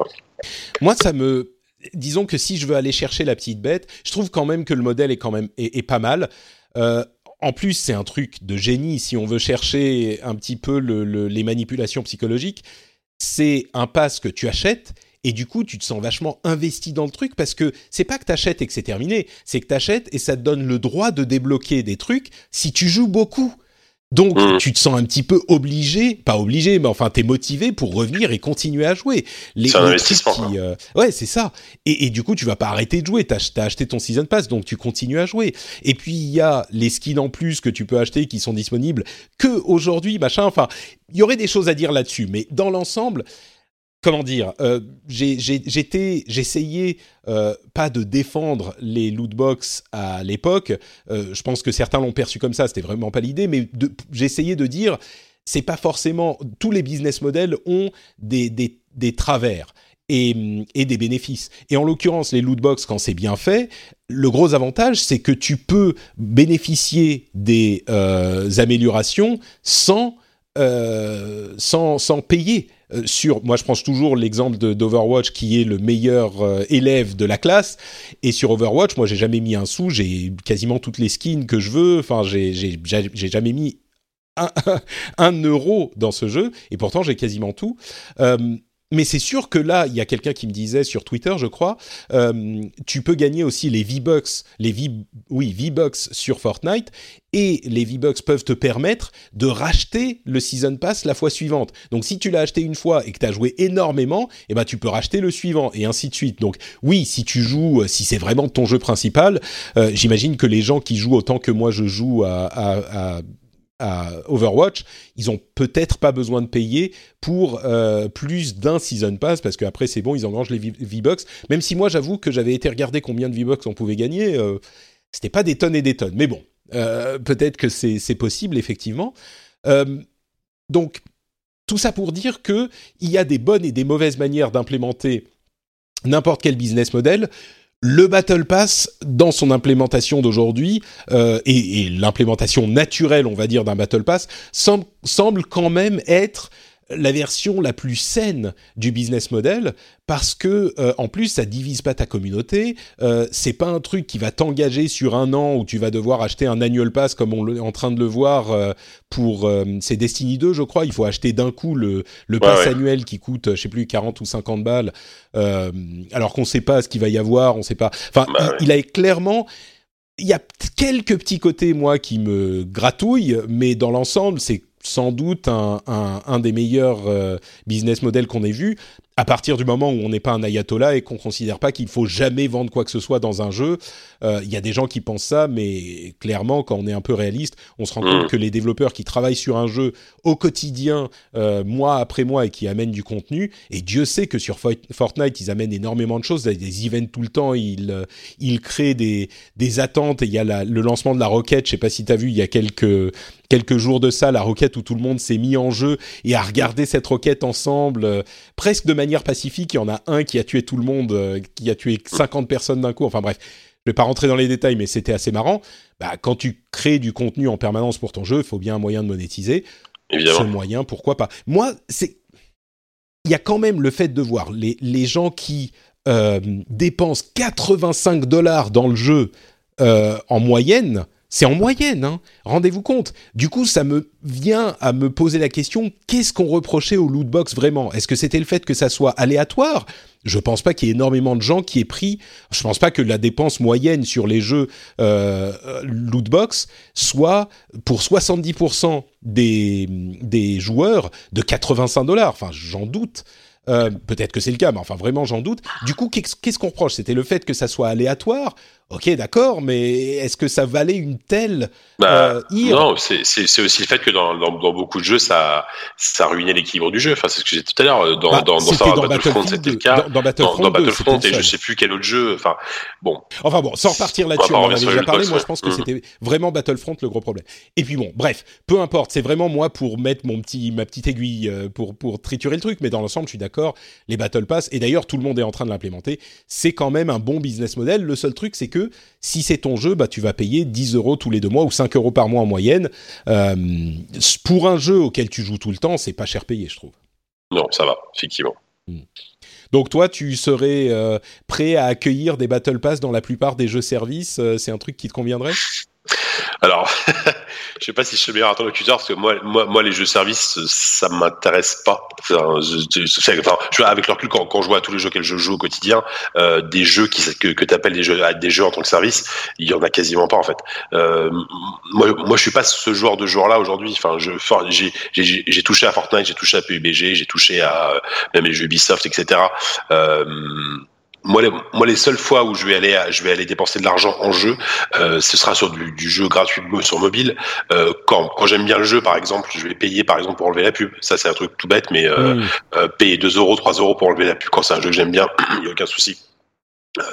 Speaker 1: Moi, ça me, disons que si je veux aller chercher la petite bête, je trouve quand même que le modèle est quand même est, pas mal. Euh, en plus, c'est un truc de génie si on veut chercher un petit peu les manipulations psychologiques. C'est un pass que tu achètes et du coup, tu te sens vachement investi dans le truc parce que c'est pas que tu achètes et que c'est terminé, c'est que tu achètes et ça te donne le droit de débloquer des trucs si tu joues beaucoup. Donc, mmh. tu te sens un petit peu obligé, pas obligé, mais enfin, t'es motivé pour revenir et continuer à jouer.
Speaker 2: C'est un investissement.
Speaker 1: Euh, ouais, c'est ça. Et, du coup, tu vas pas arrêter de jouer. T'as as acheté ton season pass, donc tu continues à jouer. Et puis, il y a les skins en plus que tu peux acheter qui sont disponibles que aujourd'hui, machin. Enfin, il y aurait des choses à dire là-dessus, mais dans l'ensemble, comment dire, euh, j'étais, j'essayais euh, pas de défendre les loot box à l'époque. Euh, je pense que certains l'ont perçu comme ça. C'était vraiment pas l'idée, mais j'essayais de dire, c'est pas forcément tous les business models ont des, des, des travers. Et, et, des bénéfices. Et en l'occurrence, les loot box, quand c'est bien fait, le gros avantage, c'est que tu peux bénéficier des améliorations sans, sans, sans payer. Euh, sur, moi je prends toujours l'exemple d'Overwatch qui est le meilleur euh, élève de la classe, et sur Overwatch, moi j'ai jamais mis un sou, j'ai quasiment toutes les skins que je veux, enfin j'ai jamais mis un, un, euro dans ce jeu, et pourtant j'ai quasiment tout. Euh, mais c'est sûr que là, il y a quelqu'un qui me disait sur Twitter, je crois, euh, tu peux gagner aussi les V-Bucks, les v, oui, V-Bucks sur Fortnite, et les V-Bucks peuvent te permettre de racheter le Season Pass la fois suivante. Donc si tu l'as acheté une fois et que tu as joué énormément, eh ben, tu peux racheter le suivant, et ainsi de suite. Donc oui, si tu joues, si c'est vraiment ton jeu principal, euh, j'imagine que les gens qui jouent autant que moi je joue à, à, à à Overwatch, ils ont peut-être pas besoin de payer pour euh, plus d'un season pass parce qu'après c'est bon, ils engrangent les V-Bucks. Même si moi j'avoue que j'avais été regarder combien de V-Bucks on pouvait gagner, euh, c'était pas des tonnes et des tonnes. Mais bon, euh, peut-être que c'est possible effectivement. donc tout ça pour dire que il y a des bonnes et des mauvaises manières d'implémenter n'importe quel business model le Battle Pass, dans son implémentation d'aujourd'hui, euh, et, l'implémentation naturelle, on va dire, d'un Battle Pass, semble, quand même être la version la plus saine du business model parce que euh, en plus ça divise pas ta communauté euh, c'est pas un truc qui va t'engager sur un an où tu vas devoir acheter un annual pass comme on est en train de le voir euh, pour c'est Destiny 2 je crois. Il faut acheter d'un coup le, le pass annuel qui coûte je sais plus 40 ou 50 balles alors qu'on sait pas ce qu'il va y avoir on sait pas. Enfin bah il, il a clairement il y a quelques petits côtés moi qui me gratouillent mais dans l'ensemble c'est sans doute un, des meilleurs euh, business models qu'on ait vu. À partir du moment où on n'est pas un ayatollah et qu'on considère pas qu'il faut jamais vendre quoi que ce soit dans un jeu, euh, il y a des gens qui pensent ça, mais clairement, quand on est un peu réaliste, on se rend compte mm. que les développeurs qui travaillent sur un jeu au quotidien, euh, mois après mois, et qui amènent du contenu, et Dieu sait que sur Fortnite, ils amènent énormément de choses, des events tout le temps, ils, euh, ils créent des, des attentes, et il y a le lancement de la roquette, je sais pas si tu as vu, il y a quelques quelques jours de ça, la roquette où tout le monde s'est mis en jeu et a regardé cette roquette ensemble, euh, presque de manière pacifique. Il y en a un qui a tué tout le monde, euh, qui a tué 50 personnes d'un coup. Enfin bref, je vais pas rentrer dans les détails, mais c'était assez marrant. Bah, quand tu crées du contenu en permanence pour ton jeu, il faut bien un moyen de monétiser.
Speaker 2: Évidemment.
Speaker 1: Ce moyen, pourquoi pas? Moi, c'est il y a quand même le fait de voir les, les gens qui euh, dépensent 85 dollars dans le jeu en moyenne c'est en moyenne, hein. rendez-vous compte. Du coup, ça me vient à me poser la question qu'est-ce qu'on reprochait au lootbox vraiment? Est-ce que c'était le fait que ça soit aléatoire? Je pense pas qu'il y ait énormément de gens qui aient pris. Je pense pas que la dépense moyenne sur les jeux euh, lootbox soit pour 70% des, des joueurs de 85 dollars. Enfin, j'en doute. Euh, peut-être que c'est le cas, mais enfin vraiment j'en doute. Du coup, qu'est-ce qu'on reproche? C'était le fait que ça soit aléatoire Ok, d'accord, mais est-ce que ça valait une telle bah, euh,
Speaker 2: Non, c'est aussi le fait que dans, dans, dans, beaucoup de jeux, ça, ça ruinait l'équilibre du jeu. Enfin, c'est ce que j'ai dit tout à l'heure. Dans, bah, dans, dans, dans Battlefront, c'était le cas. Dans, Battlefront, et je sais plus quel autre jeu. Enfin, bon.
Speaker 1: Enfin bon, sans repartir là-dessus, on, en a déjà parlé. Moi, je pense que mm. c'était vraiment Battlefront le gros problème. Et puis bon, bref, peu importe. C'est vraiment moi pour mettre mon petit, ma petite aiguille euh, pour, pour triturer le truc. Mais dans l'ensemble, je suis d'accord. Les Battle Pass, et d'ailleurs, tout le monde est en train de l'implémenter. C'est quand même un bon business model. Le seul truc, c'est que si c'est ton jeu, bah, tu vas payer 10 euros tous les deux mois ou 5 euros par mois en moyenne. Euh, pour un jeu auquel tu joues tout le temps, c'est pas cher payé, je trouve.
Speaker 2: Non, ça va, effectivement. Hmm.
Speaker 1: Donc toi, tu serais euh, prêt à accueillir des Battle Pass dans la plupart des jeux services euh, C'est un truc qui te conviendrait?
Speaker 2: Alors, je sais pas si je suis le meilleur interlocuteur parce que moi, moi, moi, les jeux services, ça m'intéresse pas. Enfin, je, je, avec le recul, quand, quand je vois tous les jeux que je joue au quotidien, euh, des jeux qui, que, que tu appelles des jeux, des jeux en tant que service, il y en a quasiment pas en fait. Euh, moi, moi, je suis pas ce joueur de joueur là aujourd'hui. Enfin, je, j'ai touché à Fortnite, j'ai touché à PUBG, j'ai touché à même les jeux Ubisoft, etc. Euh, moi les, moi, les seules fois où je vais aller, je vais aller dépenser de l'argent en jeu, euh, ce sera sur du, du, jeu gratuit sur mobile. Euh, quand quand j'aime bien le jeu, par exemple, je vais payer par exemple pour enlever la pub. Ça, c'est un truc tout bête, mais euh, mmh. euh payer 2 euros, 3 euros pour enlever la pub quand c'est un jeu que j'aime bien, il n'y a aucun souci.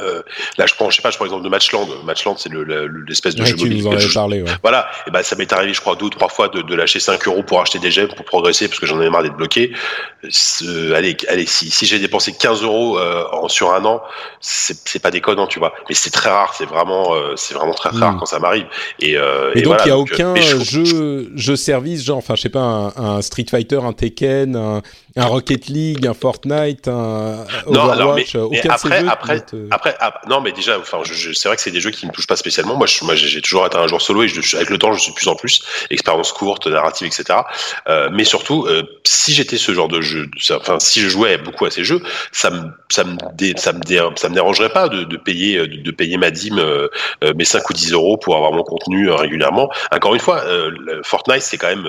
Speaker 2: Euh, là, je prends, je sais pas, je prends l'exemple de Matchland. Matchland, c'est l'espèce de jeu mobile.
Speaker 1: parlé,
Speaker 2: Voilà. Et ben, ça m'est arrivé, je crois, deux ou trois fois de, de lâcher 5 euros pour acheter des gemmes pour progresser parce que j'en avais marre d'être bloqué. allez, allez, si, si j'ai dépensé 15 euros euh, sur un an, c'est pas déconnant, tu vois. Mais c'est très rare, c'est vraiment, euh, c'est vraiment très rare hmm. quand ça m'arrive. Et,
Speaker 1: euh, et, donc, il y a aucun jeu, jeu service, genre, enfin, je sais pas, un, un, Street Fighter, un Tekken, un, un Rocket League, un Fortnite, un Overwatch,
Speaker 2: non, mais, mais après, après, après, ah, non, mais déjà, enfin, je, c'est vrai que c'est des jeux qui me touchent pas spécialement. Moi, je, moi, j'ai toujours été un joueur solo et je, avec le temps, je suis de plus en plus expérience courte, narrative, etc. Euh, mais surtout, euh, si j'étais ce genre de jeu, enfin, si je jouais beaucoup à ces jeux, ça me, ça me, ça me, ça me dérangerait pas de, de payer, de, de, payer ma dîme, euh, euh mes 5 ou 10 euros pour avoir mon contenu euh, régulièrement. Encore une fois, Fortnite, c'est quand même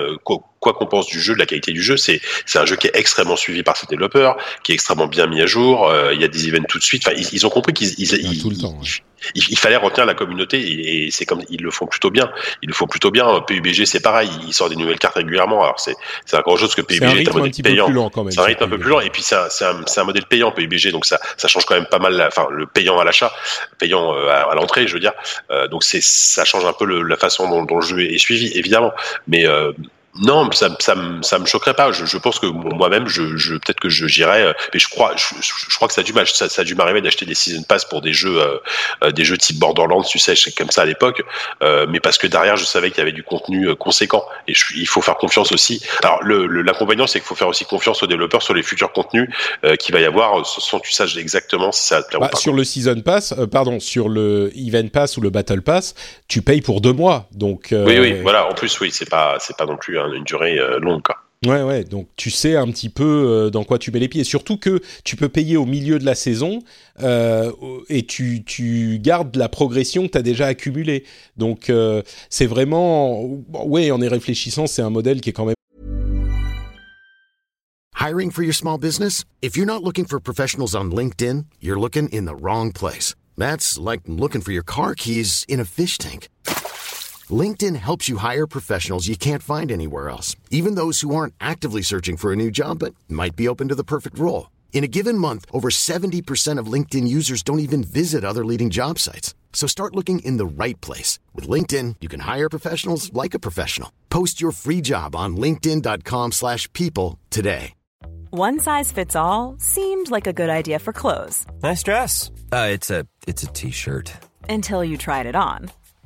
Speaker 2: quoi qu'on pense du jeu, de la qualité du jeu, c'est c'est un jeu qui est extrêmement suivi par ses développeurs, qui est extrêmement bien mis à jour. il y a des events tout de suite. Enfin, ils, ils ont compris qu'ils ils,
Speaker 1: tout le temps,
Speaker 2: il, fallait retenir la communauté et, c'est comme ils le font plutôt bien. Ils le font plutôt bien. PUBG c'est pareil, ils sortent des nouvelles cartes régulièrement. Alors c'est c'est encore chose que PUBG
Speaker 1: est un modèle payant.
Speaker 2: C'est un rythme un peu plus lent et puis c'est un, un, un, modèle payant PUBG donc ça ça change quand même pas mal. enfin le payant à l'achat, payant euh, à, l'entrée, je veux dire. Euh, donc c'est ça change un peu le, la façon dont, dont, le jeu est suivi évidemment. Mais euh, non, ça, ça, ça me choquerait pas. Je, je pense que moi-même, je, je peut-être que je j'irais, euh, mais je crois, je, je, crois que ça a dû, ça, ça a dû m'arriver d'acheter des season pass pour des jeux, euh, euh, des jeux type Borderlands, tu sais, comme ça à l'époque. Euh, mais parce que derrière, je savais qu'il y avait du contenu conséquent. Et il faut faire confiance aussi. Alors, le, l'inconvénient, c'est qu'il faut faire aussi confiance aux développeurs sur les futurs contenus qu'il va y avoir, sans tu saches exactement si ça va te plaire
Speaker 1: bah,
Speaker 2: ou pas.
Speaker 1: Sur le season pass, pardon, sur le event pass ou le battle pass, tu payes pour deux mois. Donc.
Speaker 2: Oui, oui, voilà. En plus, oui, c'est pas, c'est pas non plus une durée longue. Quoi.
Speaker 1: Ouais, ouais, donc tu sais un petit peu euh, dans quoi tu mets les pieds. Surtout que tu peux payer au milieu de la saison euh, et tu, tu, gardes la progression que tu as déjà accumulée. Donc euh, c'est vraiment... Ouais, en y réfléchissant, c'est un modèle qui est quand même
Speaker 3: Hiring for your small business? If you're not looking for professionals on LinkedIn, you're looking in the wrong place. That's like looking for your car keys in a fish tank. LinkedIn helps you hire professionals you can't find anywhere else, even those who aren't actively searching for a new job but might be open to the perfect role. In a given month, over 70% of LinkedIn users don't even visit other leading job sites. So start looking in the right place. With LinkedIn, you can hire professionals like a professional. Post your free job on linkedin.com slash people today.
Speaker 4: One size fits all seemed like a good idea for clothes.
Speaker 5: Nice dress. Uh, it's a it's a t-shirt.
Speaker 4: Until you tried it on.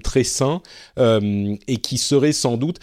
Speaker 1: très sain euh, et qui serait sans doute,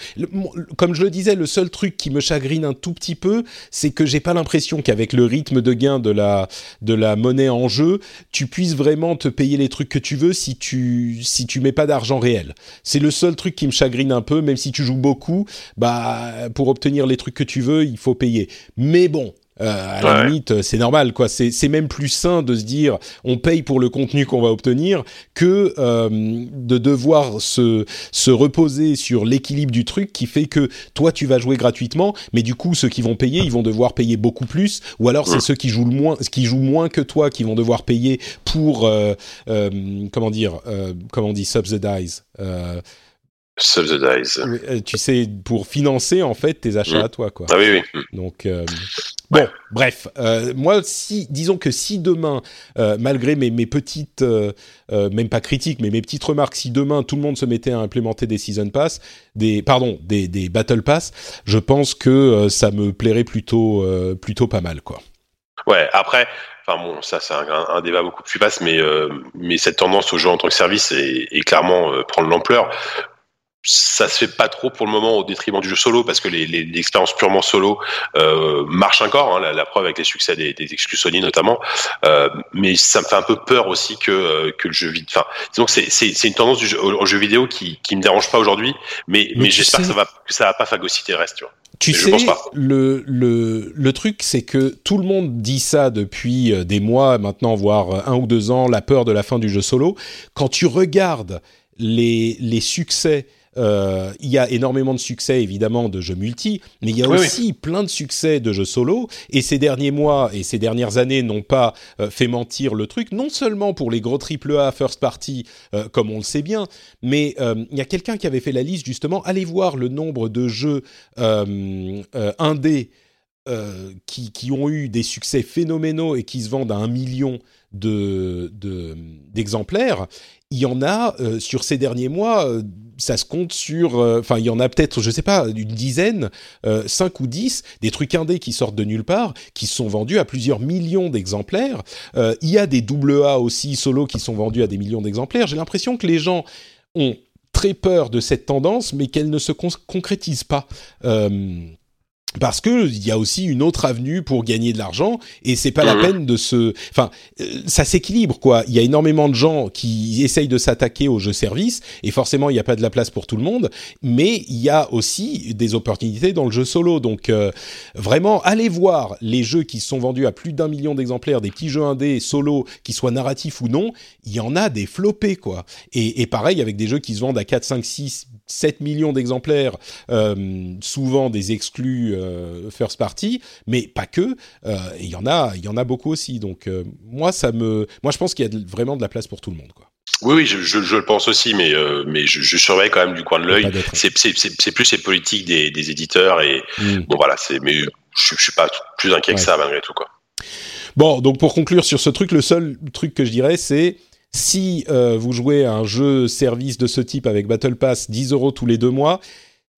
Speaker 1: comme je le disais, le seul truc qui me chagrine un tout petit peu, c'est que j'ai pas l'impression qu'avec le rythme de gain de la de la monnaie en jeu, tu puisses vraiment te payer les trucs que tu veux si tu si tu mets pas d'argent réel. C'est le seul truc qui me chagrine un peu, même si tu joues beaucoup, bah pour obtenir les trucs que tu veux, il faut payer. Mais bon, à la limite, c'est normal, quoi. C'est même plus sain de se dire, on paye pour le contenu qu'on va obtenir, que euh, de devoir se se reposer sur l'équilibre du truc qui fait que toi tu vas jouer gratuitement, mais du coup ceux qui vont payer, ils vont devoir payer beaucoup plus, ou alors c'est ceux qui jouent le moins, qui jouent moins que toi, qui vont devoir payer pour euh, comment dire, comment on dit subsidize.
Speaker 2: Subsidize.
Speaker 1: tu sais, pour financer en fait tes achats à toi, quoi.
Speaker 2: Ah oui, oui.
Speaker 1: Donc, Bon, bref, euh, moi, si, disons que si demain, euh, malgré mes, mes petites, euh, même pas critiques, mais mes petites remarques, si demain tout le monde se mettait à implémenter des season pass, des, pardon, des, des battle pass, je pense que ça me plairait plutôt, plutôt pas mal, quoi.
Speaker 2: Ouais, après, enfin bon, ça c'est un, un, débat beaucoup plus vaste, mais mais cette tendance au jeu en tant que service est, est clairement prendre l'ampleur ça se fait pas trop pour le moment au détriment du jeu solo parce que les, les, expériences purement solo euh, marchent encore hein, la, la, preuve avec les succès des, des exclus Sony notamment. Euh, mais ça me fait un peu peur aussi que euh, que le jeu vidéo enfin donc c'est c'est une tendance du jeu, au, jeu vidéo qui qui me dérange pas aujourd'hui mais mais, j'espère que ça va que ça va pas phagocyter le reste tu vois.
Speaker 1: Tu sais, le, le, le truc, c'est que tout le monde dit ça depuis euh, des mois maintenant, voire un ou deux ans, la peur de la fin du jeu solo. Quand tu regardes les, les succès euh, il y a énormément de succès évidemment de jeux multi, mais il y a aussi plein de succès de jeux solo. Et ces derniers mois et ces dernières années n'ont pas euh, fait mentir le truc, non seulement pour les gros AAA first party, euh, comme on le sait bien, mais il y a quelqu'un qui avait fait la liste justement. Allez voir le nombre de jeux indés. qui, qui, ont eu des succès phénoménaux et qui se vendent à un million de, d'exemplaires, il y en a euh, sur ces derniers mois, euh, ça se compte sur, euh, enfin il y en a peut-être, je sais pas, une dizaine, cinq ou dix, des trucs indés qui sortent de nulle part, qui sont vendus à plusieurs millions d'exemplaires. il y a des double A aussi solo qui sont vendus à des millions d'exemplaires. J'ai l'impression que les gens ont très peur de cette tendance, mais qu'elle ne se concrétise pas parce que il y a aussi une autre avenue pour gagner de l'argent et c'est pas la mmh. peine de se enfin euh, ça s'équilibre quoi. Il y a énormément de gens qui essayent de s'attaquer aux jeux services et forcément il n'y a pas de la place pour tout le monde mais il y a aussi des opportunités dans le jeu solo. Donc euh, vraiment allez voir les jeux qui sont vendus à plus d'un million d'exemplaires des petits jeux indés solo qui soient narratifs ou non il y en a des flopés quoi. Et, et pareil avec des jeux qui se vendent à 4 5 6 7 millions d'exemplaires euh, souvent des exclus euh, first party, mais pas que. Euh, il y en a, il y en a beaucoup aussi. Donc moi, ça me, moi, je pense qu'il y a vraiment de la place pour tout le monde, quoi.
Speaker 2: Oui, oui, je, je, je le pense aussi, mais mais je, je, surveille quand même du coin de l'œil. C'est plus ces politiques des, des éditeurs et mm. bon voilà, c'est mais je, je suis pas plus inquiet que ça malgré tout quoi.
Speaker 1: Bon, donc pour conclure sur ce truc, le seul truc que je dirais, c'est si vous jouez à un jeu service de ce type avec Battle Pass, 10 euros tous les deux mois,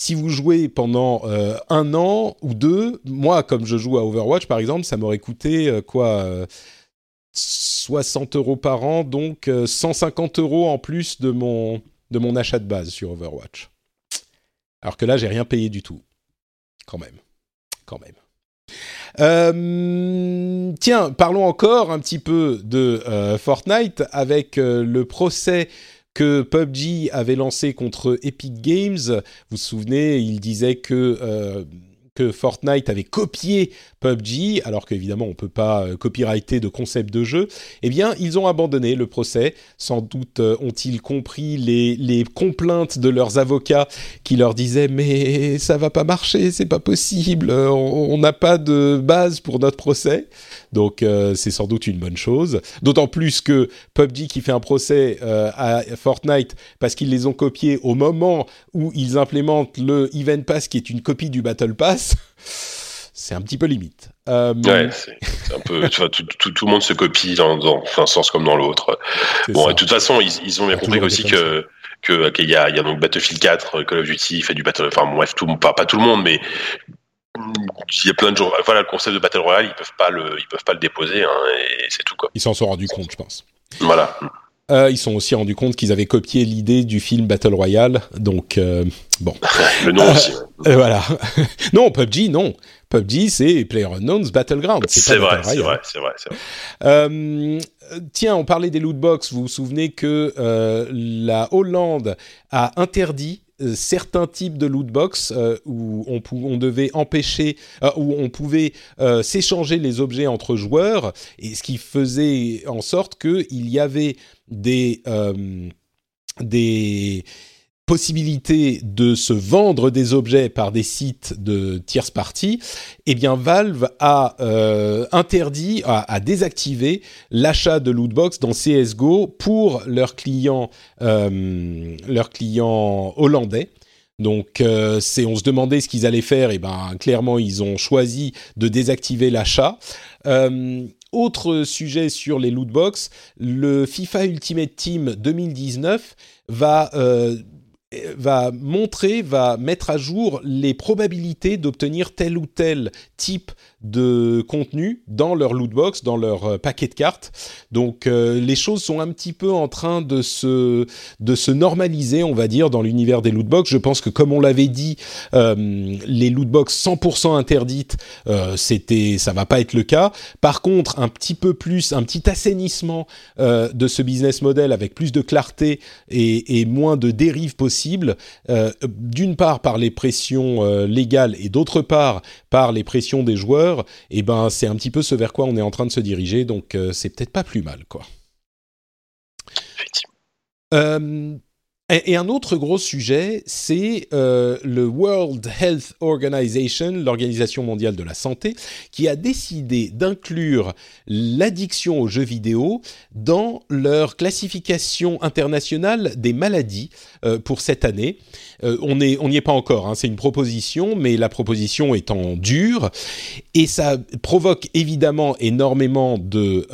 Speaker 1: si vous jouez pendant euh, un an ou deux, moi, comme je joue à Overwatch, par exemple, ça m'aurait coûté euh, quoi 60 euh, euros par an, donc 150 euros en plus de mon, de mon achat de base sur Overwatch. Alors que là, j'ai rien payé du tout. Quand même. Quand même. Euh, tiens, parlons encore un petit peu de euh, Fortnite avec euh, le procès que PUBG avait lancé contre Epic Games. Vous vous souvenez, il disait que que Fortnite avait copié PUBG, alors qu'évidemment on ne peut pas euh, copyrighter de concept de jeu, eh bien ils ont abandonné le procès. Sans doute euh, ont-ils compris les, les complaintes de leurs avocats qui leur disaient mais ça va pas marcher, c'est pas possible, on n'a pas de base pour notre procès. Donc euh, c'est sans doute une bonne chose. D'autant plus que PUBG qui fait un procès euh, à Fortnite parce qu'ils les ont copiés au moment où ils implémentent le Event Pass qui est une copie du Battle Pass. C'est un petit peu limite. Euh,
Speaker 2: Ouais, c'est un peu, tu vois, tout, tout, tout le monde se copie dans, dans un sens comme dans l'autre. Bon, de toute façon, ils, ils ont bien
Speaker 1: a
Speaker 2: compris aussi que que qu'il y a, y a donc Battlefield 4, Call of Duty fait du Battle, enfin bref, tout, pas, pas tout le monde, mais il y a plein de gens. Voilà, le concept de Battle Royale, ils peuvent pas le, ils peuvent pas le déposer, hein, et c'est tout quoi.
Speaker 1: Ils s'en sont rendus compte, je pense.
Speaker 2: Voilà.
Speaker 1: Euh, ils sont aussi rendus compte qu'ils avaient copié l'idée du film Battle Royale. Donc, euh, bon.
Speaker 2: Le nom aussi.
Speaker 1: Euh, voilà. non, PUBG, non. PUBG, c'est PlayerUnknown's Battleground.
Speaker 2: C'est vrai, c'est vrai, c'est vrai,
Speaker 1: tiens, on parlait des loot box. Vous vous souvenez que la Hollande a interdit certains types de loot box euh, où on, devait empêcher, euh, où on pouvait euh, s'échanger les objets entre joueurs, et ce qui faisait en sorte qu'il y avait des euh, des possibilités de se vendre des objets par des sites de tierce party, eh bien Valve a euh, interdit, a, désactivé l'achat de lootbox dans CS:GO pour leurs clients, euh, leurs clients hollandais. Donc, euh, on se demandait ce qu'ils allaient faire. Et ben, clairement, ils ont choisi de désactiver l'achat. Autre sujet sur les lootbox, le FIFA Ultimate Team 2019 va va montrer, va mettre à jour les probabilités d'obtenir tel ou tel type de contenu dans leur lootbox, dans leur euh, paquet de cartes. Donc euh, les choses sont un petit peu en train de se, de se normaliser, on va dire, dans l'univers des lootbox. Je pense que comme on l'avait dit, euh, les lootbox 100% interdites, c'était, ça va pas être le cas. Par contre, un petit peu plus, un petit assainissement de ce business model avec plus de clarté et, et moins de dérives possibles, d'une part par les pressions légales et d'autre part par les pressions des joueurs, et ben c'est un petit peu ce vers quoi on est en train de se diriger, donc euh, c'est peut-être pas plus mal quoi.
Speaker 2: Effectivement.
Speaker 1: Et, un autre gros sujet, c'est euh, le World Health Organization, l'Organisation mondiale de la santé, qui a décidé d'inclure l'addiction aux jeux vidéo dans leur classification internationale des maladies euh, pour cette année. Euh, on n'y est pas encore, hein, c'est une proposition, mais la proposition est en dur, et ça provoque évidemment énormément de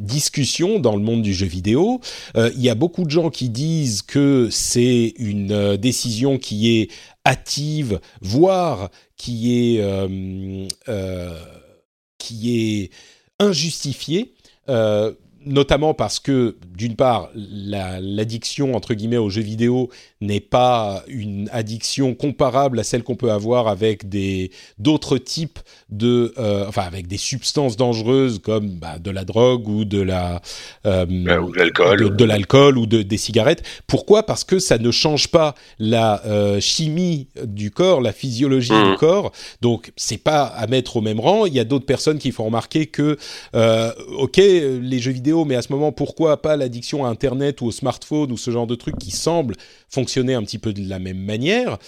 Speaker 1: discussions dans le monde du jeu vidéo. Il y a beaucoup de gens qui disent que c'est une euh, décision qui est hâtive, voire qui est euh, euh, injustifiée. Notamment parce que, d'une part, la- l'addiction, entre guillemets, aux jeux vidéo n'est pas une addiction comparable à celle qu'on peut avoir avec d'autres types de... euh, enfin, avec des substances dangereuses comme bah, de la drogue ou de la... euh,
Speaker 2: Ouais, ou de l'alcool.
Speaker 1: de, de l'alcool ou de, des cigarettes. Pourquoi? Parce que ça ne change pas la euh, chimie du corps, la physiologie du corps. Donc, c'est pas à mettre au même rang. Il y a d'autres personnes qui font remarquer que, euh, ok, les jeux vidéo, mais à ce moment, pourquoi pas l'addiction à Internet ou au smartphone ou ce genre de trucs qui semblent fonctionner un petit peu de la même manière?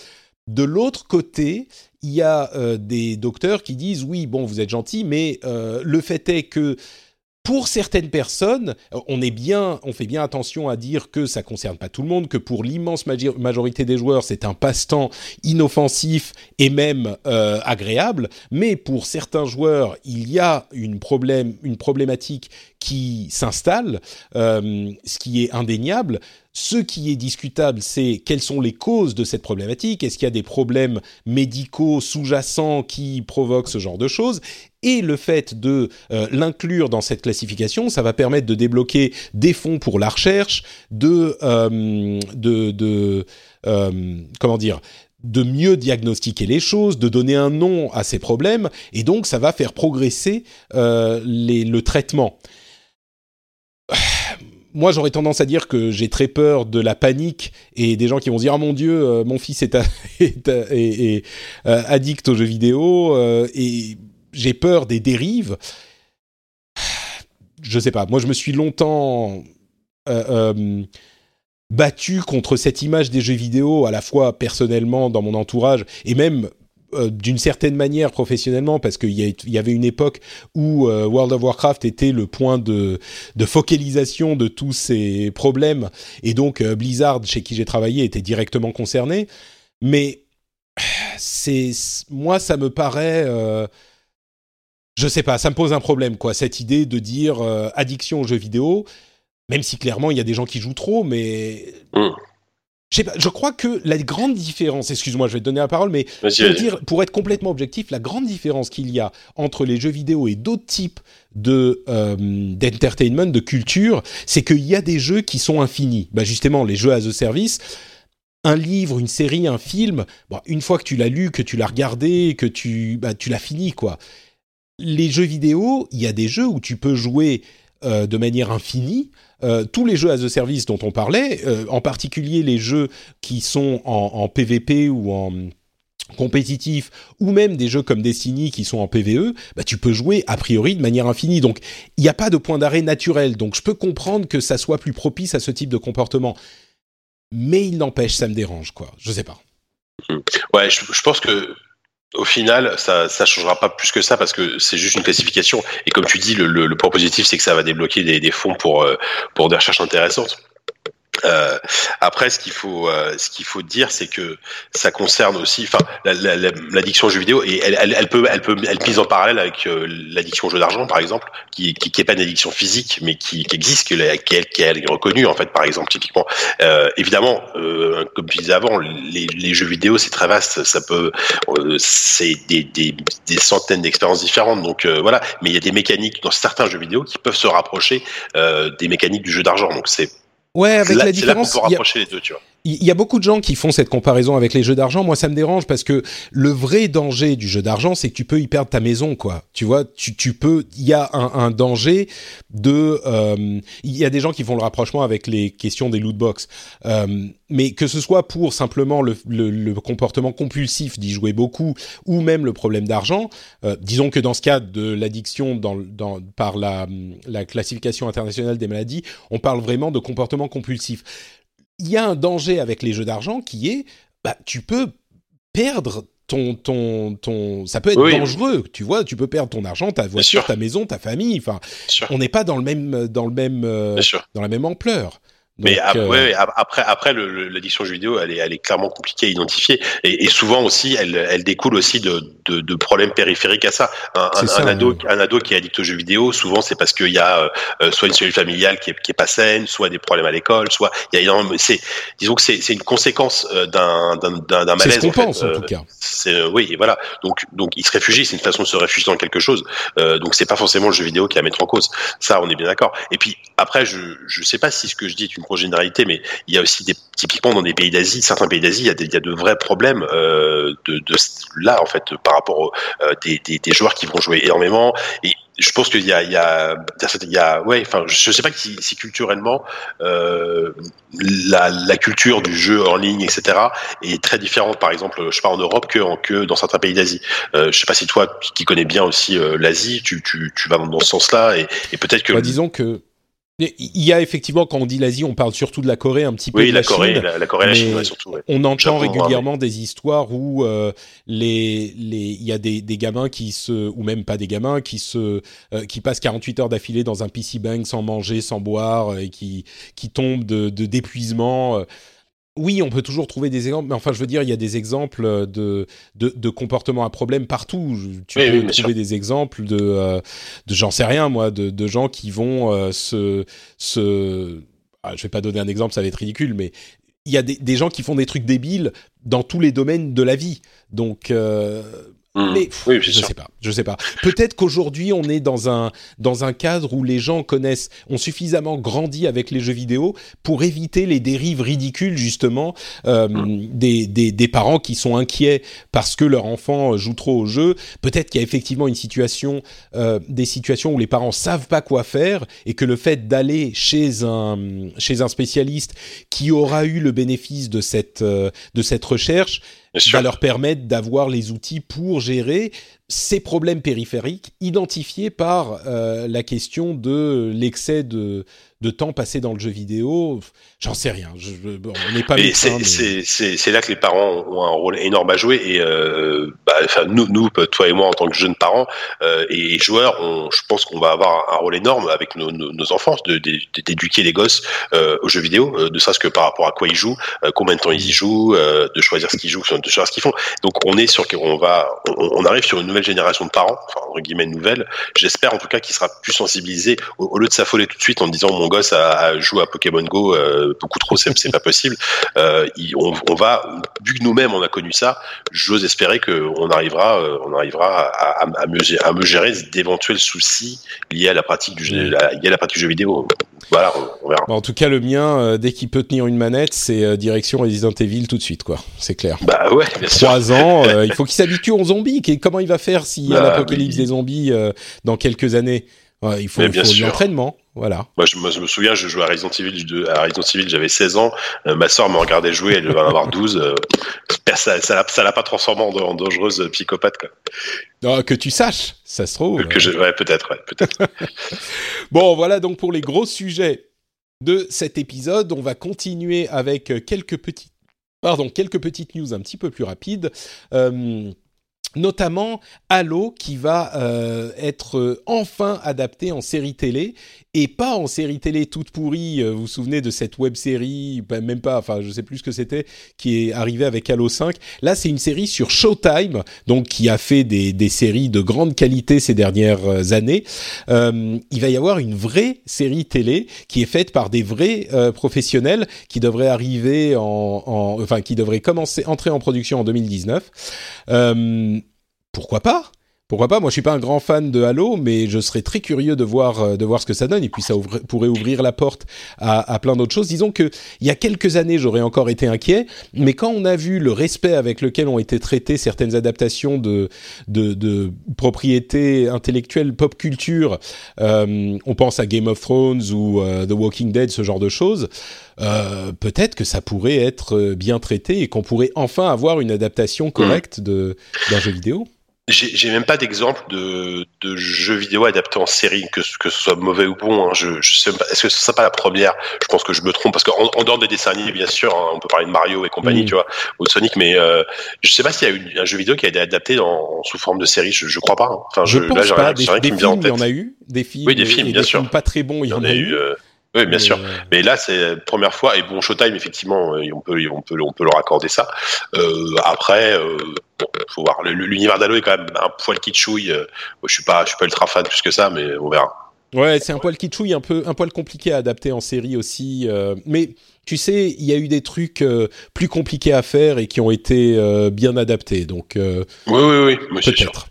Speaker 1: De l'autre côté, il y a euh, des docteurs qui disent oui, bon, vous êtes gentil, mais euh, le fait est que pour certaines personnes, euh, on est bien, on fait bien attention à dire que ça concerne pas tout le monde, que pour l'immense majorité des joueurs, c'est un passe-temps inoffensif et même euh, agréable. Mais pour certains joueurs, il y a une problème, une problématique qui s'installe, euh, ce qui est indéniable. Ce qui est discutable, c'est quelles sont les causes de cette problématique. Est-ce qu'il y a des problèmes médicaux sous-jacents qui provoquent ce genre de choses? Et le fait de euh, l'inclure dans cette classification, ça va permettre de débloquer des fonds pour la recherche, de, euh, de, euh, comment dire, de mieux diagnostiquer les choses, de donner un nom à ces problèmes, et donc ça va faire progresser le traitement moi, j'aurais tendance à dire que j'ai très peur de la panique et des gens qui vont dire ah mon Dieu, euh, mon fils est, est, euh, addict aux jeux vidéo euh, et j'ai peur des dérives. Je sais pas. Moi, je me suis longtemps battu contre cette image des jeux vidéo, à la fois personnellement dans mon entourage et même euh, d'une certaine manière professionnellement parce qu'il y, avait une époque où euh, World of Warcraft était le point de, focalisation de tous ces problèmes et donc euh, Blizzard chez qui j'ai travaillé était directement concerné mais c'est moi ça me paraît je sais pas ça me pose un problème quoi cette idée de dire addiction aux jeux vidéo même si clairement il y a des gens qui jouent trop mais mmh. Je, sais pas, je crois que la grande différence, excuse-moi, je vais te donner la parole, mais pour, dire, pour être complètement objectif, la grande différence qu'il y a entre les jeux vidéo et d'autres types de euh, d'entertainment, de culture, c'est qu'il y a des jeux qui sont infinis. Bah justement, les jeux as a service. Un livre, une série, un film, bon, une fois que tu l'as lu, que tu l'as regardé, que tu, bah, tu l'as fini, quoi. Les jeux vidéo, il y a des jeux où tu peux jouer euh, de manière infinie, euh, tous les jeux as a service dont on parlait, euh, en particulier les jeux qui sont en, PVP ou en compétitif, ou même des jeux comme Destiny qui sont en PVE, bah, tu peux jouer a priori de manière infinie. Donc il n'y a pas de point d'arrêt naturel. Donc je peux comprendre que ça soit plus propice à ce type de comportement. Mais il n'empêche, ça me dérange, quoi. Je sais pas.
Speaker 2: Ouais, je pense que au final, ça ça changera pas plus que ça parce que c'est juste une classification. Et comme tu dis, le, le, point positif, c'est que ça va débloquer des, des fonds pour euh, pour des recherches intéressantes. Euh, après, ce qu'il faut, euh, ce qu'il faut dire, c'est que ça concerne aussi, enfin, l'addiction aux jeux vidéo et elle, elle, elle, peut, elle peut, elle pise en parallèle avec euh, l'addiction aux jeux d'argent, par exemple, qui, qui, qui est pas une addiction physique, mais qui, qui existe, qui, est, qui est reconnue en fait, par exemple, typiquement. Euh, évidemment, comme je disais avant, les, les jeux vidéo, c'est très vaste, ça peut, c'est des, des, des, centaines d'expériences différentes, donc voilà. Mais il y a des mécaniques dans certains jeux vidéo qui peuvent se rapprocher des mécaniques du jeu d'argent, donc c'est
Speaker 1: Ouais, avec la différence.
Speaker 2: Là rapprocher les deux, tu vois
Speaker 1: il y a beaucoup de gens qui font cette comparaison avec les jeux d'argent. Moi, ça me dérange parce que le vrai danger du jeu d'argent, c'est que tu peux y perdre ta maison, quoi. Tu vois, tu, tu peux. Il y a un, un danger de. Euh, il y a des gens qui font le rapprochement avec les questions des loot box, euh, mais que ce soit pour simplement le, le, le comportement compulsif d'y jouer beaucoup, ou même le problème d'argent. Euh, disons que dans ce cas de l'addiction, dans, dans, par la, la classification internationale des maladies, on parle vraiment de comportement compulsif il y a un danger avec les jeux d'argent qui est, bah, tu peux perdre ton, ton, ton, ça peut être dangereux, tu vois, tu peux perdre ton argent, ta voiture, ta maison, ta famille, enfin, on n'est pas dans le même, dans le même, euh, dans la même ampleur
Speaker 2: mais euh, après, après l'addiction jeux vidéo, elle est, elle est clairement compliquée à identifier, et, et souvent aussi, elle, elle découle aussi de, de, de, problèmes périphériques à ça. Un, un, ado, un ado qui est addict aux jeux vidéo, souvent c'est parce qu'il y a euh, euh, soit une cellule familiale qui est, qui est pas saine, soit des problèmes à l'école, soit il y a énormément. C'est, disons que c'est, c'est une conséquence d'un, d'un, d'un malaise.
Speaker 1: C'est ce qu'on pense en tout cas.
Speaker 2: C'est, oui, et voilà. Donc, donc il se réfugie, c'est une façon de se réfugier dans quelque chose. donc c'est pas forcément le jeu vidéo qui est à mettre en cause. Ça, on est bien d'accord. Et puis après, je, je sais pas si ce que je dis est une généralité, mais il y a aussi des, typiquement dans des pays d'Asie, certains pays d'Asie, il, y a de vrais problèmes euh, de, de, là en fait par rapport aux euh, des, joueurs qui vont jouer énormément. Et je pense qu'il y a, il y a, ouais, enfin, je sais pas si, culturellement euh, la, culture du jeu en ligne, etc., est très différente. Par exemple, je sais en Europe que, dans certains pays d'Asie. Euh, je sais pas si toi, qui connais bien aussi l'Asie, tu, vas dans ce sens-là, et, et peut-être que.
Speaker 1: Bah, disons que il y a effectivement, quand on dit l'Asie, on parle surtout de la Corée, un petit peu
Speaker 2: oui,
Speaker 1: de la,
Speaker 2: Corée,
Speaker 1: Chine.
Speaker 2: La, Corée, la Chine, surtout.
Speaker 1: On entend régulièrement des histoires où euh, les, les, il y a des, des, gamins qui se, ou même pas des gamins, qui se, euh, qui passent 48 heures d'affilée dans un PC bang sans manger, sans boire, et qui, qui tombent de d'épuisement. Euh, oui, on peut toujours trouver des exemples, mais enfin, je veux dire, il y a des exemples de, de, de comportements à problème partout. Tu peux trouver des exemples de, euh, de j'en sais rien, moi, de, de gens qui vont euh, se, se ah, je vais pas donner un exemple, ça va être ridicule, mais il y a des, des, gens qui font des trucs débiles dans tous les domaines de la vie. Donc, euh,
Speaker 2: Mmh.
Speaker 1: mais
Speaker 2: Oui,
Speaker 1: je
Speaker 2: sûr.
Speaker 1: sais pas, je sais pas. Peut-être qu'aujourd'hui on est dans un dans un cadre où les gens connaissent, ont suffisamment grandi avec les jeux vidéo pour éviter les dérives ridicules justement euh,
Speaker 2: Mmh.
Speaker 1: des, des des parents qui sont inquiets parce que leur enfant joue trop au jeu. Peut-être qu'il y a effectivement une situation, euh, des situations où les parents savent pas quoi faire et que le fait d'aller chez un chez un spécialiste qui aura eu le bénéfice de cette euh, de cette recherche. Va leur permettre d'avoir les outils pour gérer ces problèmes périphériques identifiés par euh, la question de l'excès de, de temps passé dans le jeu vidéo. J'en sais rien. Je, je- bon, on n'est pas
Speaker 2: Mais c'est
Speaker 1: mais-
Speaker 2: là que les parents ont un rôle énorme à jouer et euh, bah, enfin, nous, nous, toi et moi en tant que jeunes parents euh, et joueurs, on, je pense qu'on va avoir un rôle énorme avec nos, nos, nos enfants, d'éduquer les gosses euh, aux jeux vidéo, ne serait-ce que par rapport à quoi ils jouent, combien de temps ils y jouent, de choisir ce qu'ils jouent, de choisir ce qu'ils font. Donc on est sur, on va, on, on arrive sur une nouvelle génération de parents, enfin entre guillemets nouvelle. J'espère en tout cas qu'il sera plus sensibilisé au, au lieu de s'affoler tout de suite en disant mon gosse a, a joué à Pokémon Go euh, beaucoup trop, c'est c'est pas possible. Euh, il- on, on va, vu que nous-mêmes on a connu ça, j'ose espérer que on arrivera, euh, on arrivera à, à, à mieux, à mieux gérer d'éventuels soucis liés à la pratique du jeu, à- liés à la pratique du jeu vidéo. Voilà, on, on verra.
Speaker 1: Bon, en tout cas, le mien, dès qu'il peut tenir une manette, c'est direction Resident Evil tout de suite, quoi. C'est clair.
Speaker 2: Bah ouais, bien sûr.
Speaker 1: Trois ans, il faut qu'il s'habitue aux zombies. Comment il va faire s'il y a
Speaker 2: Bah,
Speaker 1: l'apocalypse
Speaker 2: oui.
Speaker 1: des zombies dans quelques années? Ouais, Il faut,
Speaker 2: bien
Speaker 1: faut
Speaker 2: sûr.
Speaker 1: l'entraînement, voilà.
Speaker 2: Moi je, moi, je me souviens, je jouais à Resident Evil, à Resident Evil, j'avais 16 ans. Euh, ma soeur me regardait jouer, elle devait en avoir 12. Euh, ça, ça, l'a- ça l'a pas transformée en, en dangereuse psychopathe, quoi.
Speaker 1: Que tu saches, ça se trouve.
Speaker 2: Que je, ouais, peut-être, ouais, peut-être.
Speaker 1: Bon, voilà donc pour les gros sujets de cet épisode. On va continuer avec quelques petites, pardon, quelques petites news un petit peu plus rapides. Euh, notamment Halo qui va euh, être euh, enfin adapté en série télé et pas en série télé toute pourrie. Euh, vous vous souvenez de cette web série, bah, même pas, enfin je sais plus ce que c'était, qui est arrivée avec Halo 5. Là, c'est une série sur Showtime, donc qui a fait des, des séries de grande qualité ces dernières euh, années. Euh, il va y avoir une vraie série télé qui est faite par des vrais euh, professionnels qui devrait arriver en, en, enfin qui devrait commencer entrer en production en 2019. Euh, pourquoi pas? Pourquoi pas? Moi, je suis pas un grand fan de Halo, mais je serais très curieux de voir euh, de voir ce que ça donne. Et puis, ça ouvre- pourrait ouvrir la porte à, à plein d'autres choses. Disons que il y a quelques années, j'aurais encore été inquiet, mais quand on a vu le respect avec lequel ont été traitées certaines adaptations de de, de propriétés intellectuelles pop culture, euh, on pense à Game of Thrones ou euh, The Walking Dead, ce genre de choses. Euh, peut-être que ça pourrait être bien traité et qu'on pourrait enfin avoir une adaptation correcte de d'un jeu vidéo.
Speaker 2: J'ai même pas d'exemple de, de jeux vidéo adaptés en série, que, ce- que ce soit mauvais ou bon. Hein. Je, je sais même pas. Est-ce que ce sera pas la première? Je pense que je me trompe parce qu'en en dehors des dessins animés, bien sûr, hein, on peut parler de Mario et compagnie,
Speaker 1: Mm.
Speaker 2: tu vois, ou de Sonic, mais euh, je sais pas s'il y a eu un jeu vidéo qui a été adapté en, sous forme de série. Je, je crois pas. hein. Enfin,
Speaker 1: Je,
Speaker 2: je,
Speaker 1: pense
Speaker 2: là, j'ai
Speaker 1: pas.
Speaker 2: rien,
Speaker 1: Des,
Speaker 2: j'ai rien
Speaker 1: des
Speaker 2: qui me vient en
Speaker 1: films, il y en a eu. Des films,
Speaker 2: Oui, des
Speaker 1: et-
Speaker 2: films, bien
Speaker 1: des
Speaker 2: sûr.
Speaker 1: films pas très bons, il y en a eu.
Speaker 2: euh, oui, bien sûr.
Speaker 1: euh,
Speaker 2: Mais là, c'est la première fois. Et bon, Showtime, effectivement, euh, on peut, on peut, on peut leur accorder ça. Euh, après, euh, bon, faut voir. L'univers d'Halo est quand même un poil kitschouille. Je suis pas, je suis pas ultra fan plus que ça, mais on verra.
Speaker 1: Ouais, c'est un poil kitschouille, un peu, un poil compliqué à adapter en série aussi. euh, mais tu sais, il y a eu des trucs euh, plus compliqués à faire et qui ont été euh, bien adaptés. Donc
Speaker 2: Oui, oui, oui.
Speaker 1: Peut-être.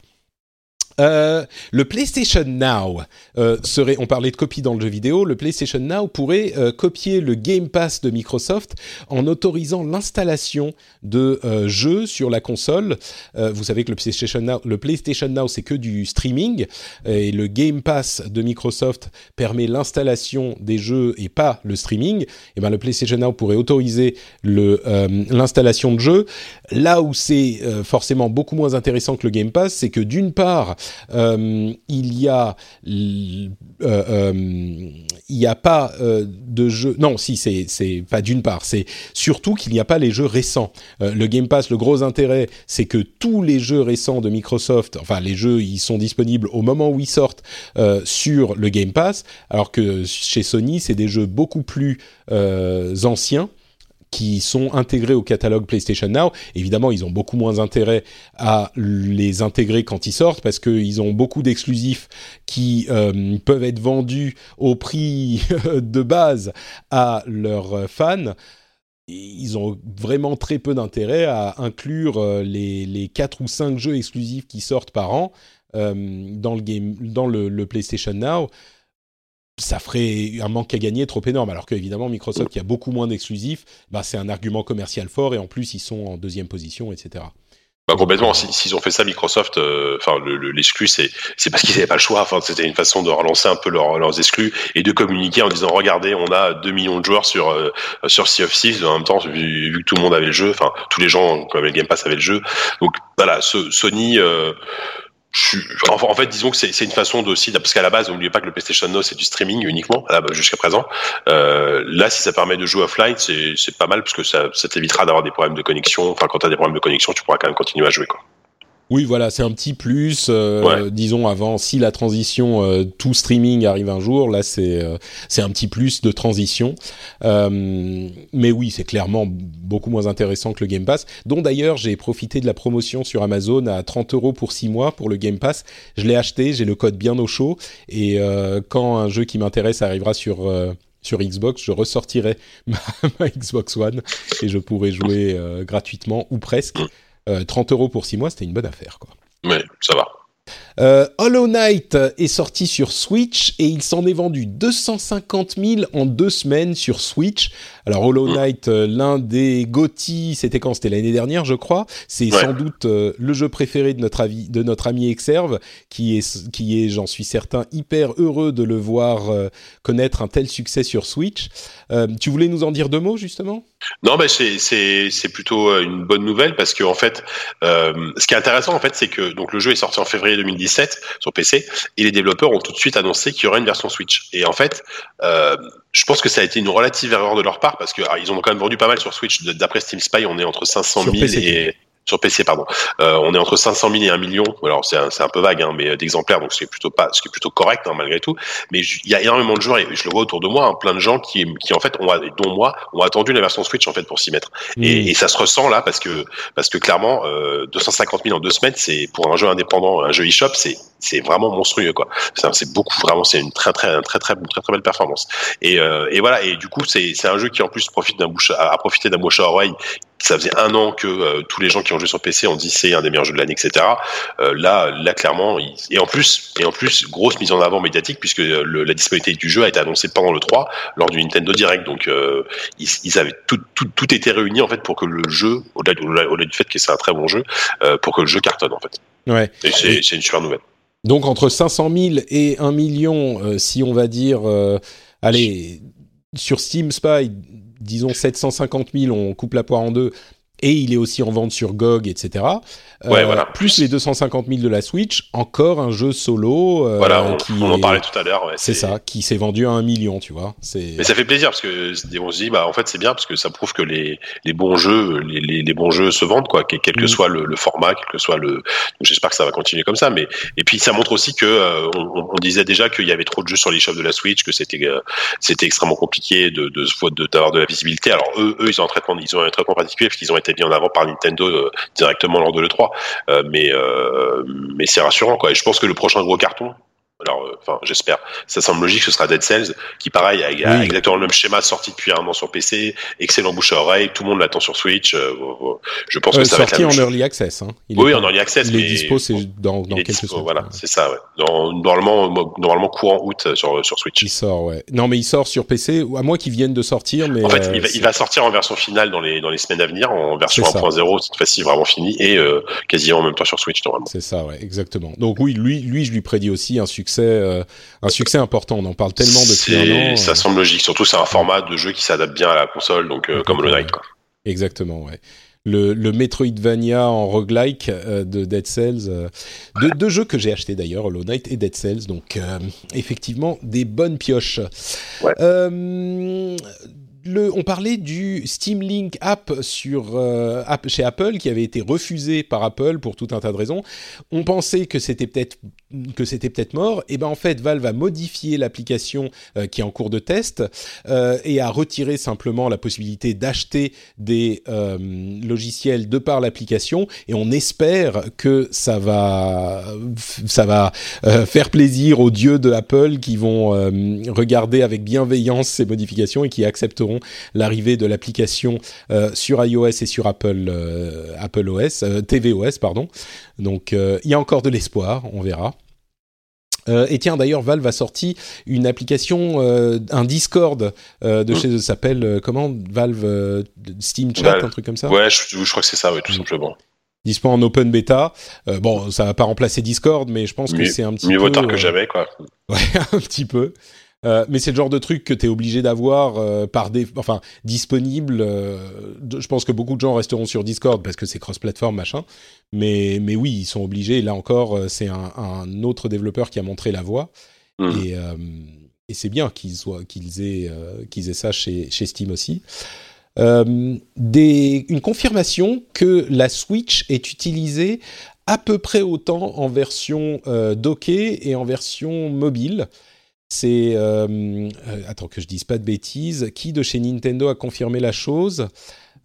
Speaker 1: Euh, le PlayStation Now euh, serait, on parlait de copie dans le jeu vidéo, le PlayStation Now pourrait euh, copier le Game Pass de Microsoft en autorisant l'installation de jeux sur la console. Vous savez que le PlayStation Now, le PlayStation Now c'est que du streaming et le Game Pass de Microsoft permet l'installation des jeux et pas le streaming. Et ben le PlayStation Now pourrait autoriser l'installation de jeux. Là où c'est forcément beaucoup moins intéressant que le Game Pass, c'est que d'une part euh, il y a euh, euh, il n'y a pas de jeux non si c'est c'est pas d'une part c'est surtout qu'il n'y a pas les jeux récents. Le Game Pass le gros intérêt c'est que tous les jeux récents de Microsoft enfin les jeux ils sont disponibles au moment où ils sortent sur le Game Pass alors que chez Sony c'est des jeux beaucoup plus anciens qui sont intégrés au catalogue PlayStation Now. Évidemment, ils ont beaucoup moins intérêt à les intégrer quand ils sortent parce qu'ils ont beaucoup d'exclusifs qui euh, peuvent être vendus au prix de base à leurs fans. Ils ont vraiment très peu d'intérêt à inclure euh, les, les 4 ou 5 jeux exclusifs qui sortent par an euh, dans, le, game, dans le, le PlayStation Now ça ferait un manque à gagner trop énorme. Alors qu'évidemment, Microsoft, qui a beaucoup moins d'exclusifs, bah, c'est un argument commercial fort et en plus, ils sont en deuxième position, etc.
Speaker 2: Bah, complètement. S'ils ont fait ça, Microsoft, euh, enfin l'exclu, c'est parce qu'ils n'avaient pas le choix. Enfin, c'était une façon de relancer un peu leurs exclus et de communiquer en disant regardez, on a 2 millions de joueurs sur euh, sur Sea of Thieves. En même temps, vu, que tout le monde avait le jeu, enfin tous les gens comme le Game Pass avaient le jeu. Donc voilà, Sony. Euh, en, fait, disons que c'est une façon de aussi, parce qu'à la base, n'oubliez pas que le PlayStation Now c'est du streaming uniquement jusqu'à présent. Euh, là, si ça permet de jouer offline, c'est pas mal parce que ça, ça t'évitera d'avoir des problèmes de connexion. Enfin, quand tu as des problèmes de connexion, tu pourras quand même continuer à jouer. Quoi.
Speaker 1: Oui, voilà, c'est un petit plus. Euh, disons avant, si la transition euh, tout streaming arrive un jour, là c'est euh, c'est un petit plus de transition. mais oui, c'est clairement beaucoup moins intéressant que le Game Pass. Dont d'ailleurs, j'ai profité de la promotion sur Amazon à 30 euros pour 6 mois pour le Game Pass. Je l'ai acheté, j'ai le code bien au chaud. Et quand un jeu qui m'intéresse arrivera sur sur Xbox, je ressortirai ma, ma, Xbox One et je pourrai jouer gratuitement ou presque. 30 euh, euros pour 6 mois, c'était une bonne affaire, quoi.
Speaker 2: Oui, ça va.
Speaker 1: Euh, Hollow Knight est sorti sur Switch et il s'en est vendu 250 000 en deux semaines sur Switch. Alors Hollow Knight, euh, l'un des GOTY, c'était quand? C'était l'année dernière, je crois. C'est sans doute euh, le jeu préféré de notre, avis, de notre ami Exerve, qui est, qui est, j'en suis certain, hyper heureux de le voir connaître un tel succès sur Switch. tu voulais nous en dire deux mots justement?
Speaker 2: Non, mais c'est plutôt une bonne nouvelle parce que en fait, ce qui est intéressant en fait, c'est que donc le jeu est sorti en février 2017 sur PC et les développeurs ont tout de suite annoncé qu'il y aurait une version Switch. Et en fait, euh, je pense que ça a été une relative erreur de leur part parce que ah, ils ont quand même vendu pas mal sur Switch. D'après Steam Spy, on est entre 500 000 et sur PC pardon. Euh, on est entre 500 000 et 1 million. Alors c'est un, un, peu vague, hein, mais euh, d'exemplaires, donc c'est plutôt pas, ce qui est plutôt correct hein, malgré tout. Mais il y a énormément de joueurs et je le vois autour de moi, hein, plein de gens qui, qui en fait, ont, dont moi, ont attendu la version Switch en fait pour s'y mettre. Et, mmh. et, ça se ressent là parce que parce que clairement, euh, 250 000 en deux semaines, c'est pour un jeu indépendant, un jeu eShop, c'est c'est vraiment monstrueux quoi. C'est beaucoup vraiment, c'est une très très très très très très, belle performance. Et, euh, et voilà. Et du coup, c'est c'est un jeu qui en plus profite d'un bouche à, profiter d'un bouche à oreille ça faisait un an que euh, tous les gens qui ont joué sur PC ont dit c'est un des meilleurs jeux de l'année, etc. Euh, là, là clairement, et en plus, et en plus, grosse mise en avant médiatique puisque la disponibilité du jeu a été annoncée pendant le 3 lors du Nintendo Direct. Donc, euh, ils, ils, avaient tout, tout, tout été réuni en fait pour que le jeu, au-delà, du fait que c'est un très bon jeu, pour que le jeu cartonne en fait.
Speaker 1: Ouais.
Speaker 2: Et c'est, c'est une super nouvelle.
Speaker 1: Donc entre 500 000 et 1 million, si on va dire, allez, sur Steam Spy, disons 750 000, on coupe la poire en deux, et il est aussi en vente sur GOG, etc. Euh, plus les 250 000 de la Switch, encore un jeu solo.
Speaker 2: Euh, voilà, on, qui en parlait tout à l'heure.
Speaker 1: c'est ça, qui s'est vendu à un million, tu vois.
Speaker 2: Mais ça fait plaisir parce que on se dit, bah en fait c'est bien parce que ça prouve que les, les bons jeux, les, les, bons jeux se vendent quoi, quel, que mm. soit le, le, format, quel que soit le. J'espère que ça va continuer comme ça. Mais et puis ça montre aussi que euh, on, on, disait déjà qu'il y avait trop de jeux sur les shops de la Switch, que c'était c'était extrêmement compliqué de de d'avoir de, de, la visibilité. Alors eux, eux ils ont un traitement, ils ont un traitement particulier parce qu'ils ont été mis en avant par Nintendo directement lors de l'E3. Euh, mais euh, mais c'est rassurant quoi. Et je pense que le prochain gros carton, alors, euh, enfin, j'espère. Ça semble logique. Ce sera Dead Cells, qui pareil a, exactement le même schéma, sorti depuis un an sur PC, excellent bouche à oreille, tout le monde l'attend sur Switch. Euh, je pense que ça va être
Speaker 1: sorti en early access. Hein.
Speaker 2: oui, en early access.
Speaker 1: Il est dispo, c'est dans, dans quelques
Speaker 2: dispo, Voilà, c'est ça. Ouais. Dans, normalement, normalement courant août sur sur Switch.
Speaker 1: Il sort, ouais. Non, mais il sort sur PC, à moins qu'il vienne de sortir. Mais
Speaker 2: en fait, il va, il, va, sortir en version finale dans les dans les semaines à venir, en version 1.0 cette fois-ci vraiment fini et euh, quasiment en même temps sur Switch normalement.
Speaker 1: C'est ça, ouais, exactement. Donc oui, lui, lui, je lui prédis aussi un succès un succès important. On en parle tellement depuis un an.
Speaker 2: Ça euh. semble logique. Surtout, c'est un format de jeu qui s'adapte bien à la console, donc euh, comme le Knight. Quoi.
Speaker 1: Exactement, ouais. Le, le, Metroidvania en roguelike euh, de Dead Cells. deux, jeux que j'ai achetés d'ailleurs, Hollow Knight et Dead Cells. Donc, effectivement, des bonnes pioches. Ouais on parlait du Steam Link app sur chez Apple qui avait été refusé par Apple pour tout un tas de raisons. On pensait que c'était peut-être mort. Et ben en fait, Valve a modifié l'application qui est en cours de test et a retiré simplement la possibilité d'acheter des logiciels de par l'application. Et on espère que ça va ça va faire plaisir aux dieux de Apple qui vont regarder avec bienveillance ces modifications et qui accepteront l'arrivée de l'application euh, sur iOS et sur Apple, euh, Apple OS, euh, tvOS, pardon. Donc il y a encore de l'espoir, on verra. et tiens, d'ailleurs, Valve a sorti une application, un Discord de mm. chez eux, s'appelle comment Valve Steam Chat, un truc comme ça.
Speaker 2: Ouais, je, crois que c'est ça, tout mm. simplement
Speaker 1: dispo en open beta. bon, ça va pas remplacer Discord, mais je pense que c'est un petit
Speaker 2: mieux
Speaker 1: peu...
Speaker 2: Mieux vaut tard que jamais, quoi.
Speaker 1: Ouais, un petit peu. Euh, mais c'est le genre de truc que tu es obligé d'avoir euh, par des, enfin disponible. Euh, je pense que beaucoup de gens resteront sur Discord parce que c'est cross-platform machin. Mais mais oui, ils sont obligés. là encore, c'est un, un, autre développeur qui a montré la voie mmh. et, et c'est bien qu'ils soient qu'ils aient qu'ils aient ça chez chez Steam aussi. Des, une confirmation que la Switch est utilisée à peu près autant en version dockée et en version mobile. C'est euh, euh, attends que je dise pas de bêtises. Qui de chez Nintendo a confirmé la chose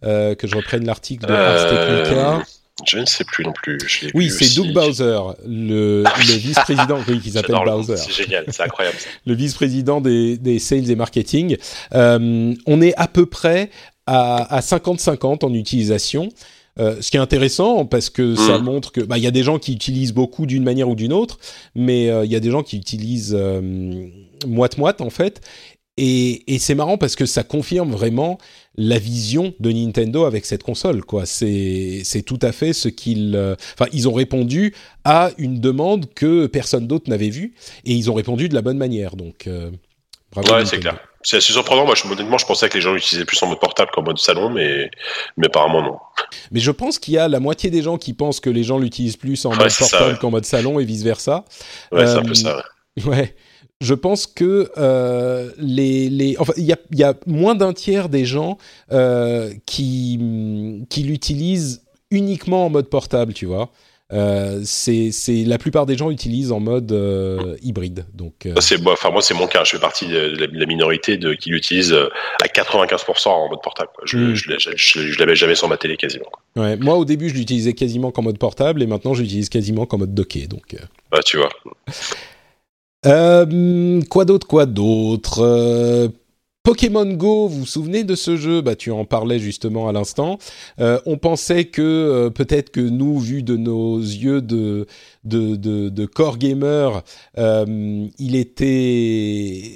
Speaker 1: euh, Que je reprenne l'article de Ars Technica?
Speaker 2: Je ne sais plus non plus.
Speaker 1: oui, c'est Doug Bowser, le, vice-président, oui, qui s'appelle Bowser.
Speaker 2: C'est génial, c'est incroyable.
Speaker 1: le vice-président des, des, sales et marketing. on est à peu près à 50-50 en utilisation. Euh, ce qui est intéressant parce que ça mm. montre que bah il y a des gens qui utilisent beaucoup d'une manière ou d'une autre, mais euh, il y a des gens qui utilisent euh, moite moite en fait. Et, et c'est marrant parce que ça confirme vraiment la vision de Nintendo avec cette console. Quoi, c'est c'est tout à fait ce qu'ils. Enfin, ils ont répondu à une demande que personne d'autre n'avait vue et ils ont répondu de la bonne manière. Donc,
Speaker 2: bravo. Ouais, c'est clair. C'est assez surprenant. Moi, je, honnêtement, je pensais que les gens l'utilisaient plus en mode portable qu'en mode salon, mais, mais apparemment non.
Speaker 1: Mais je pense qu'il y a la moitié des gens qui pensent que les gens l'utilisent plus en mode portable qu'en mode salon et vice versa.
Speaker 2: Ouais, c'est un peu ça.
Speaker 1: Ouais. Je pense que euh, les, les, enfin, il y a, y a, moins d'un tiers des gens euh, qui, qui l'utilisent uniquement en mode portable, tu vois. Euh, c'est la plupart des gens utilisent en mode euh, hybride. Donc, euh,
Speaker 2: c'est enfin moi c'est mon cas. Je fais partie de la, minorité de qui l'utilise à 95% en mode portable. Je, mm. je, je, l'avais jamais sur ma télé quasiment.
Speaker 1: Ouais, moi au début je l'utilisais quasiment qu'en mode portable et maintenant je l'utilise quasiment qu'en mode docké. Donc.
Speaker 2: Bah tu vois.
Speaker 1: quoi d'autre, quoi d'autre? Pokémon Go, vous vous souvenez de ce jeu? Bah, tu en parlais justement à l'instant. Euh, on pensait que euh, peut-être que nous, vu de nos yeux de de de, de core gamer, euh, il était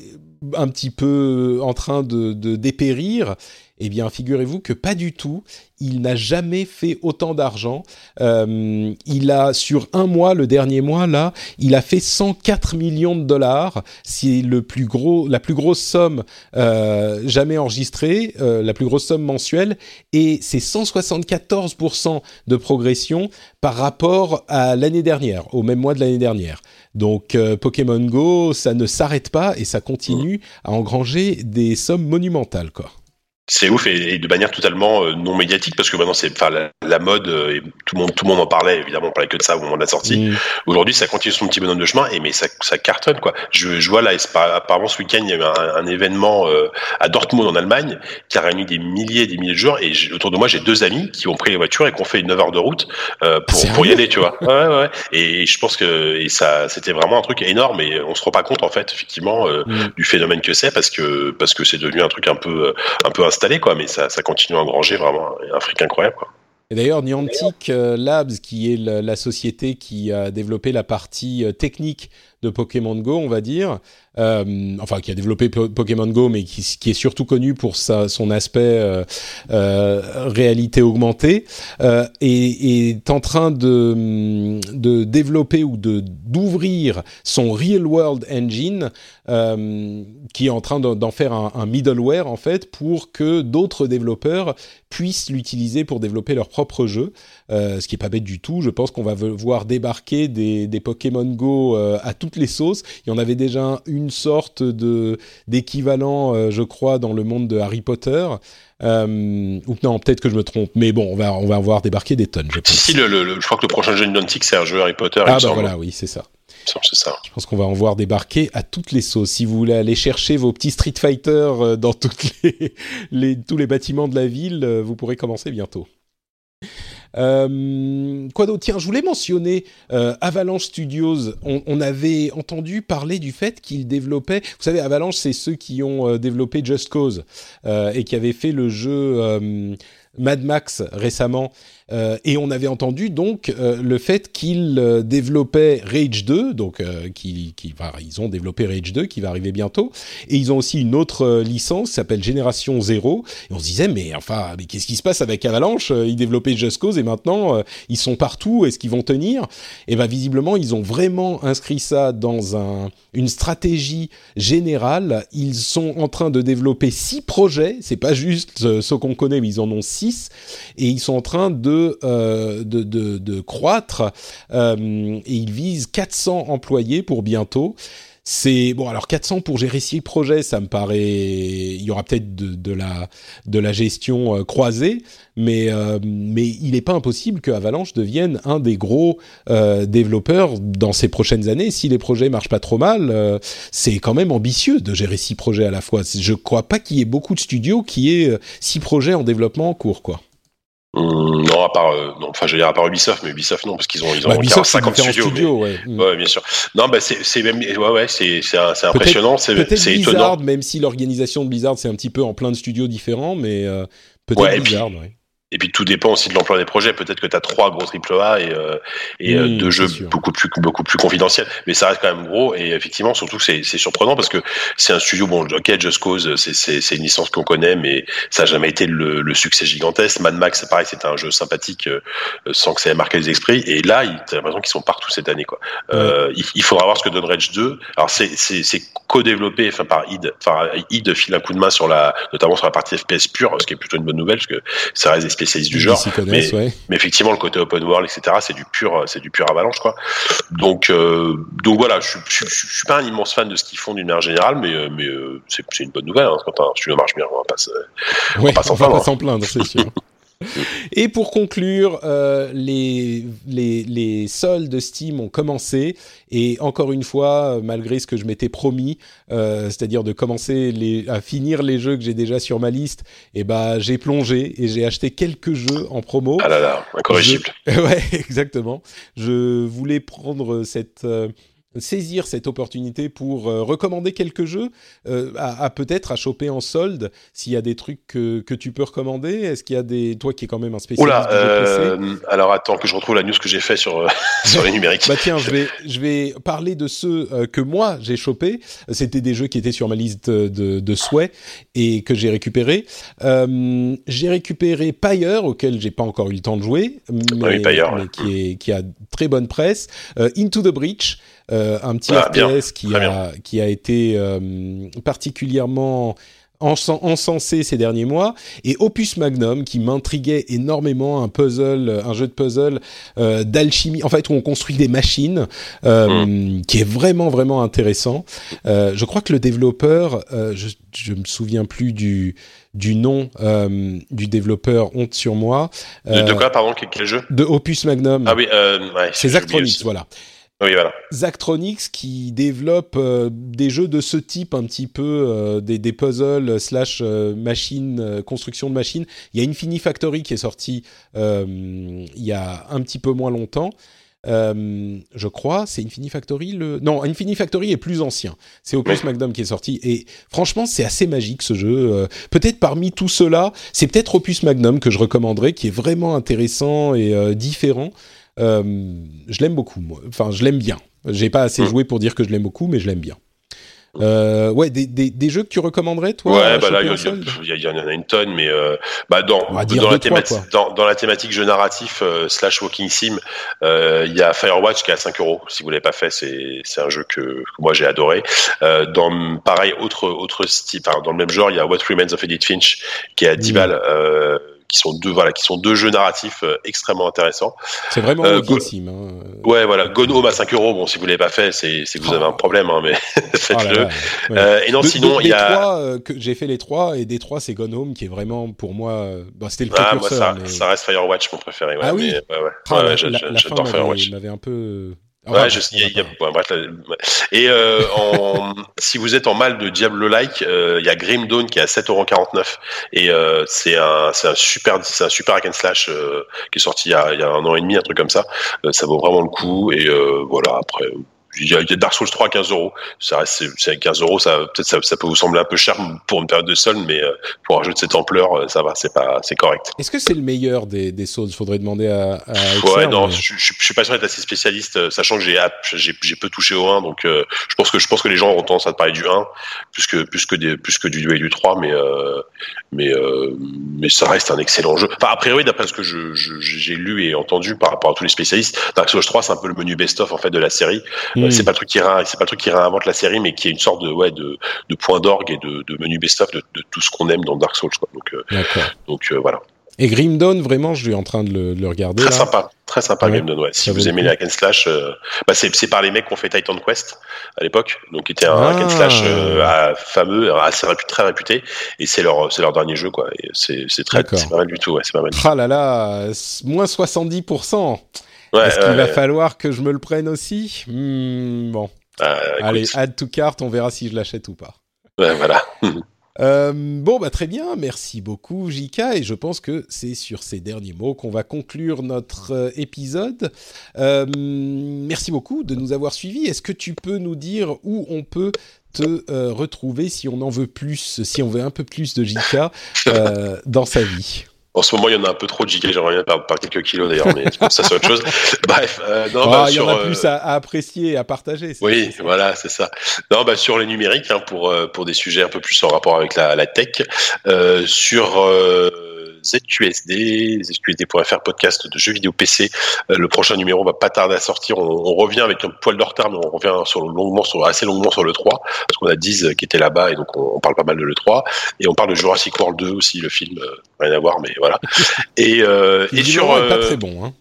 Speaker 1: un petit peu en train de, de dépérir. Eh bien, figurez-vous que pas du tout. Il n'a jamais fait autant d'argent. Euh, il a sur un mois, le dernier mois là, il a fait 104 millions de dollars. C'est le plus gros, la plus grosse somme euh, jamais enregistrée, euh, la plus grosse somme mensuelle, et c'est 174% de progression par rapport à l'année dernière, au même mois de l'année dernière. Donc Pokémon Go, ça ne s'arrête pas et ça continue à engranger des sommes monumentales, quoi.
Speaker 2: C'est ouf et, de manière totalement euh, non médiatique parce que maintenant c'est enfin la, mode euh, et tout le monde tout le monde en parlait évidemment on parlait que de ça au moment de la sortie. Mm. Aujourd'hui ça continue son petit bonhomme de chemin et mais ça, ça cartonne quoi. Je, je vois là apparemment ce week-end il y a eu un, événement euh, à Dortmund en Allemagne qui a réuni des milliers et des milliers de joueurs et autour de moi j'ai deux amis qui ont pris les voitures et qui ont fait une 9 heures de route pour pour y aller tu vois. Ouais, ouais, Et je pense que et ça c'était vraiment un truc énorme et on se rend pas compte en fait effectivement mm. du phénomène que c'est parce que parce que c'est devenu un truc un peu un peu installé, quoi. Mais ça, ça continue à engranger vraiment un fric incroyable.
Speaker 1: Et d'ailleurs, Niantic euh, Labs, qui est la, société qui a développé la partie euh, technique Pokémon Go, on va dire, euh, enfin qui a développé Pokémon Go, mais qui, est surtout connu pour son aspect euh, euh, réalité augmentée, est en train de, développer ou d'ouvrir son Real World Engine, qui est en train d'en faire un, un, middleware en fait pour que d'autres développeurs puissent l'utiliser pour développer leurs propres jeux, ce qui est pas bête du tout. Je pense qu'on va voir débarquer des, des Pokémon Go à toute toutes les sauces. Il y en avait déjà une sorte de d'équivalent, je crois, dans le monde de Harry Potter. Euh, ou non, peut-être que je me trompe, mais bon, on va on va voir débarquer des tonnes. Je,
Speaker 2: pense. Si, le, le, je crois que le prochain jeu Niantic c'est un jeu Harry Potter.
Speaker 1: Ah bah voilà, oui, c'est ça.
Speaker 2: Ça.
Speaker 1: Je pense qu'on va en voir débarquer à toutes les sauces. Si vous voulez aller chercher vos petits Street Fighter euh, dans toutes les, les, tous les bâtiments de la ville, euh, vous pourrez commencer bientôt. Euh, quoi d'autre? Tiens, je voulais mentionner euh, Avalanche Studios. On, avait entendu parler du fait qu'ils développaient. Vous savez, Avalanche, c'est ceux qui ont euh, développé Just Cause et qui avaient fait le jeu Mad Max récemment. Euh, et on avait entendu donc euh, le fait qu'ils euh, développaient Rage 2, donc qui, qui ils ont développé Rage 2 qui va arriver bientôt, et ils ont aussi une autre licence qui s'appelle Génération Zero. Et on se disait mais enfin mais qu'est-ce qui se passe avec Avalanche? Ils développaient Just Cause et maintenant ils sont partout. Est-ce qu'ils vont tenir? Et ben visiblement ils ont vraiment inscrit ça dans un, une stratégie générale. Ils sont en train de développer six projets. C'est pas juste ce qu'on connaît, mais ils en ont six et ils sont en train de euh, de, croître euh, et ils visent 400 employés pour bientôt. C'est bon alors 400 pour gérer six projets, ça me paraît. Il y aura peut-être de, la de la gestion euh, croisée, mais mais il n'est pas impossible que Avalanche devienne un des gros développeurs dans ces prochaines années. Si les projets marchent pas trop mal, c'est quand même ambitieux de gérer six projets à la fois. Je crois pas qu'il y ait beaucoup de studios qui aient six projets en développement en cours, quoi.
Speaker 2: Hum, non, à part, euh, non, enfin, je dire à part Ubisoft, mais Ubisoft non, parce qu'ils ont, ils ont bah, Ubisoft, 50 studios. ouais. ouais. bien sûr. Non, bah, c'est, c'est même, ouais, ouais, c'est, c'est, impressionnant, c'est, c'est étonnant.
Speaker 1: Même si l'organisation de Blizzard, c'est un petit peu en plein de studios différents, mais euh, peut-être Blizzard, ouais.
Speaker 2: Et puis tout dépend aussi de l'emploi des projets. Peut-être que tu as trois gros triple A et, euh, et euh, deux jeux beaucoup plus beaucoup plus confidentiels, mais ça reste quand même gros. Et effectivement, surtout c'est c'est surprenant parce que c'est un studio bon, ok, Just Cause, c'est c'est c'est une licence qu'on connaît, mais ça a jamais été le, le succès gigantesque. Mad Max, c'est pareil, c'était un jeu sympathique euh, sans que ça ait marqué les esprits. Et là, t'as l'impression qu'ils sont partout cette année quoi. Euh, il, faudra voir ce que donne Rage 2. Alors c'est co-développé, enfin par id. Enfin id file un coup de main sur la, notamment sur la partie FPS pure, ce qui est plutôt une bonne nouvelle parce que ça reste des du genre. Mais, mais, effectivement, le côté open world, etc., c'est du pur, c'est du pur avalanche, quoi. Donc, euh, donc voilà, je, je, je, suis pas un immense fan de ce qu'ils font d'une manière générale, mais, euh, mais euh, c'est une bonne nouvelle hein, quand un studio marche bien. On va pas,
Speaker 1: on va pas s'en plaindre, c'est sûr. Et pour conclure, euh, les, les, les, soldes Steam ont commencé et encore une fois, malgré ce que je m'étais promis, euh, c'est-à-dire de commencer les, à finir les jeux que j'ai déjà sur ma liste, et eh ben j'ai plongé et j'ai acheté quelques jeux en promo.
Speaker 2: Ah là là, incorrigible.
Speaker 1: Ouais, exactement. Je voulais prendre cette euh, saisir cette opportunité pour euh, recommander quelques jeux euh, à, peut-être à choper en solde s'il y a des trucs que, que tu peux recommander. Est-ce qu'il y a des toi qui es quand même un spécialiste Oula,
Speaker 2: euh, alors attends que je retrouve la news que j'ai fait sur euh, sur les numériques.
Speaker 1: Bah tiens je vais je vais parler de ceux que moi j'ai chopé c'était des jeux qui étaient sur ma liste de, de souhaits et que j'ai récupéré j'ai récupéré Pyre auquel j'ai pas encore eu le temps de jouer mais, mais qui est qui a très bonne presse. Into the Breach un petit ah, FPS qui a, qui a été euh, particulièrement encensé ces derniers mois. Et Opus Magnum qui m'intriguait énormément un puzzle un jeu de puzzle euh, d'alchimie en fait où on construit des machines euh, hmm. qui est vraiment vraiment intéressant. Euh, je crois que le développeur je je me souviens plus du du nom du développeur honte sur moi.
Speaker 2: De, quoi pardon quel, jeu?
Speaker 1: de Opus Magnum.
Speaker 2: Ah oui ouais,
Speaker 1: c'est Zachtronics voilà
Speaker 2: oui, voilà.
Speaker 1: Zachtronics qui développe euh, des jeux de ce type un petit peu, euh, des, des, puzzles slash euh, machines, construction de machines. Il y a Infini Factory qui est sorti il y a un petit peu moins longtemps. je crois, c'est Infini Factory le... Non, Infini Factory est plus ancien. C'est Opus Magnum qui est sorti. Et franchement, c'est assez magique ce jeu. peut-être parmi tout cela, c'est peut-être Opus Magnum que je recommanderais, qui est vraiment intéressant et différent. Euh, je l'aime beaucoup. Moi. Enfin, je l'aime bien. J'ai pas assez mmh. joué pour dire que je l'aime beaucoup, mais je l'aime bien. Euh, ouais, des, des, des, jeux que tu recommanderais, toi
Speaker 2: Ouais, bah là, il y, en a une tonne, mais euh, bah dans, dans, la thématique, dans, dans, la thématique jeu narratif euh, slash walking sim, il y a Firewatch qui est à 5 euros. Si vous l'avez pas fait, c'est un jeu que, que moi j'ai adoré. Dans pareil, autre autre style, enfin, dans le même genre, il y a What Remains of Edith Finch qui est à 10 mmh. balles qui sont deux voilà, qui sont deux jeux narratifs extrêmement intéressants.
Speaker 1: C'est vraiment euh, hein.
Speaker 2: Ouais, voilà, Gone Home à 5 euros. Bon, si vous l'avez pas fait, c'est que vous avez un problème, hein, mais faites-le. Oh et non, sinon il y
Speaker 1: a. que j'ai fait les trois et des trois, c'est Gone Home qui est vraiment pour moi. Bah, c'était le ah, moi,
Speaker 2: ça, ça, reste Firewatch mon préféré.
Speaker 1: ah oui.
Speaker 2: Mais, ouais, ouais.
Speaker 1: Ah, la, la, Firewatch. m'avait un peu
Speaker 2: Ouais, je, y a, y a, bref, et euh, en, si vous êtes en mal de Diablo-like, euh, il y a Grim Dawn qui est à 7,49€ et euh, c'est un, c'est un super, c'est un super hack and slash euh, qui est sorti il y, a, il y a un an et demi, un truc comme ça. Euh, ça vaut vraiment le coup et voilà. Après, il y a Dark Souls 3 à 15 euros. Ça reste, c'est 15 euros, ça, peut-être ça, ça, peut vous sembler un peu cher pour une période de solde, mais euh, pour un jeu de cette ampleur, euh, ça va, c'est pas, c'est correct.
Speaker 1: Est-ce que c'est le meilleur des, des Souls? Faudrait demander à.
Speaker 2: à ouais, non, je, je, suis pas sûr d'être assez spécialiste, euh, sachant que j'ai, j'ai, j'ai peu touché au 1, donc je pense que je pense que les gens ont tendance à te parler du 1 plus que plus que des, plus que du 2 et du 3, mais mais mais ça reste un excellent jeu. Enfin, a priori, d'après ce que je, j'ai lu et entendu par rapport à tous les spécialistes, Dark Souls 3, c'est un peu le menu best-of en fait de la série. Hmm. c'est pas le truc qui c'est pas le truc qui réinvente la série, mais qui est une sorte de ouais de, de point d'orgue et de, de menu best-of de, de, tout ce qu'on aime dans Dark Souls. Quoi. Donc euh, donc euh, voilà.
Speaker 1: Et Grim Dawn, vraiment, je suis en train de le, le regarder.
Speaker 2: Très sympa, très sympa Grim Dawn. Ouais. Si vous aimez les hack and slash, euh, bah c'est par les mecs qui ont fait Titan Quest à l'époque, donc qui était un hack and slash ah. fameux, assez réputé, très réputé, et c'est leur c'est leur dernier jeu quoi. C'est c'est très c'est pas mal du tout. Ouais, c'est pas mal.
Speaker 1: Ah là là, moins 70 Est-ce qu'il va falloir que je me le prenne aussi? Hmm, Bon. Euh, Allez, add to cart, on verra si je l'achète ou pas.
Speaker 2: Voilà.
Speaker 1: Euh, bon, bah très bien, merci beaucoup Jika, et je pense que c'est sur ces derniers mots qu'on va conclure notre euh, épisode. merci beaucoup de nous avoir suivis. Est-ce que tu peux nous dire où on peut te retrouver si on en veut plus, si on veut un peu plus de Jika dans sa vie?
Speaker 2: En ce moment, il y en a un peu trop de giga. J'aimerais bien perdre par quelques kilos d'ailleurs, mais ça c'est autre chose. Bref,
Speaker 1: euh, non, bah, il y en a plus à, apprécier à partager.
Speaker 2: Oui, voilà, c'est ça. Non, bah sur les numériques, hein, pour euh, pour des sujets un peu plus en rapport avec la, la tech, euh, sur euh, ZQSD, ZQSD.fr podcast de jeux vidéo PC. Euh, le prochain numéro va pas tarder à sortir. On, revient avec un poil de retard, mais on revient sur longuement, sur, assez longuement sur le 3, parce qu'on a 10 qui étaient là-bas et donc on, parle pas mal de le 3. Et on parle de Jurassic World 2 aussi, le film, euh, rien à voir, mais voilà. Et, euh, et sur.
Speaker 1: pas très bon, hein.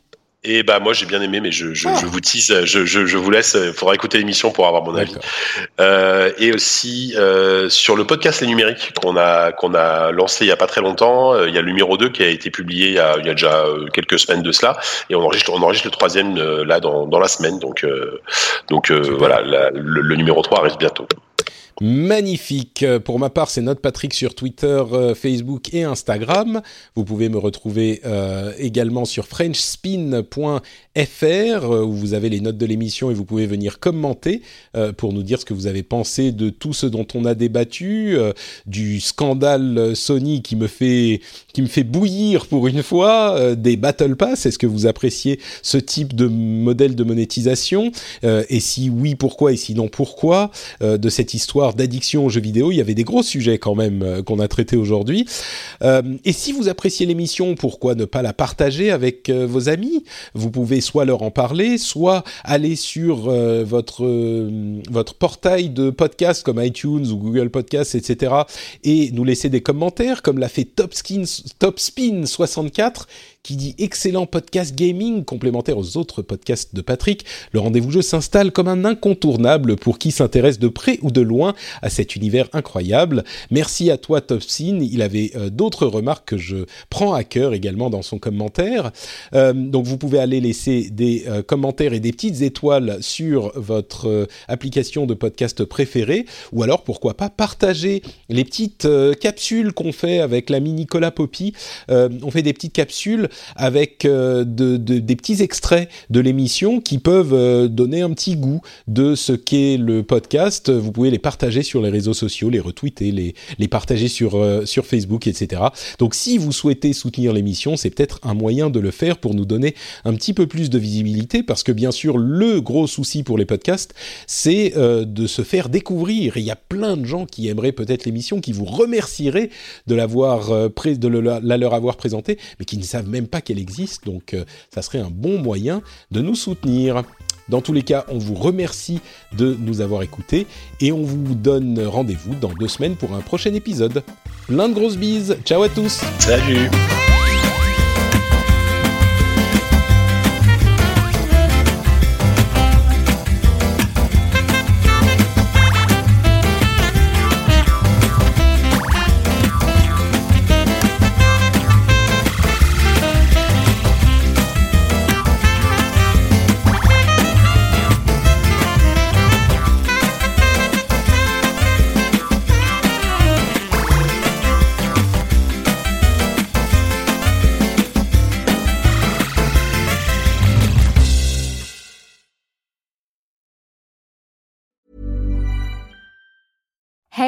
Speaker 2: Et bah moi j'ai bien aimé, mais je, je, ah. je vous tease, je, je, je, vous laisse. Il faudra écouter l'émission pour avoir mon avis. Euh, et aussi euh, sur le podcast Les Numériques qu'on a qu'on a lancé il y a pas très longtemps, euh, il y a le numéro 2 qui a été publié il y a, il y a déjà euh, quelques semaines de cela, et on enregistre on enregistre le troisième euh, là dans, dans la semaine. Donc donc voilà, le, le numéro 3 arrive bientôt.
Speaker 1: Magnifique. Pour ma part, c'est notre Patrick sur Twitter, euh, Facebook et Instagram. Vous pouvez me retrouver euh, également sur frenchspin.fr euh, où vous avez les notes de l'émission et vous pouvez venir commenter pour nous dire ce que vous avez pensé de tout ce dont on a débattu, du scandale Sony qui me fait qui me fait bouillir pour une fois, des Battle Pass. Est-ce que vous appréciez ce type de modèle de monétisation? Et si oui, pourquoi? Et sinon, pourquoi de cette histoire d'addiction aux jeux vidéo, il y avait des gros sujets quand même euh, qu'on a traités aujourd'hui. Euh, et si vous appréciez l'émission, pourquoi ne pas la partager avec euh, vos amis? Vous pouvez soit leur en parler, soit aller sur votre votre portail de podcast comme iTunes ou Google Podcasts, etc. et nous laisser des commentaires, comme l'a fait Top, Top Spin 64 qui dit excellent podcast gaming complémentaire aux autres podcasts de Patrick. Le rendez-vous jeu s'installe comme un incontournable pour qui s'intéresse de près ou de loin à cet univers incroyable. Merci à toi Topsin, il avait euh, d'autres remarques que je prends à cœur également dans son commentaire. Euh, donc vous pouvez aller laisser des euh, commentaires et des petites étoiles sur votre application de podcast préférée ou alors pourquoi pas partager les petites capsules qu'on fait avec l'ami Nicolas Poppy. on fait des petites capsules avec euh, des petits extraits de l'émission qui peuvent euh, donner un petit goût de ce qu'est le podcast. Vous pouvez les partager sur les réseaux sociaux, les retweeter, les, partager sur, euh, sur Facebook, etc. Donc si vous souhaitez soutenir l'émission, c'est peut-être un moyen de le faire pour nous donner un petit peu plus de visibilité, parce que bien sûr, le gros souci pour les podcasts, c'est de se faire découvrir. Il y a plein de gens qui aimeraient peut-être l'émission, qui vous remercieraient de l'avoir de la leur avoir présenté, mais qui ne savent pas qu'elle existe, donc euh, ça serait un bon moyen de nous soutenir. Dans tous les cas, on vous remercie de nous avoir écoutés et on vous donne rendez-vous dans deux semaines pour un prochain épisode. Plein de grosses bises, ciao à tous
Speaker 2: Salut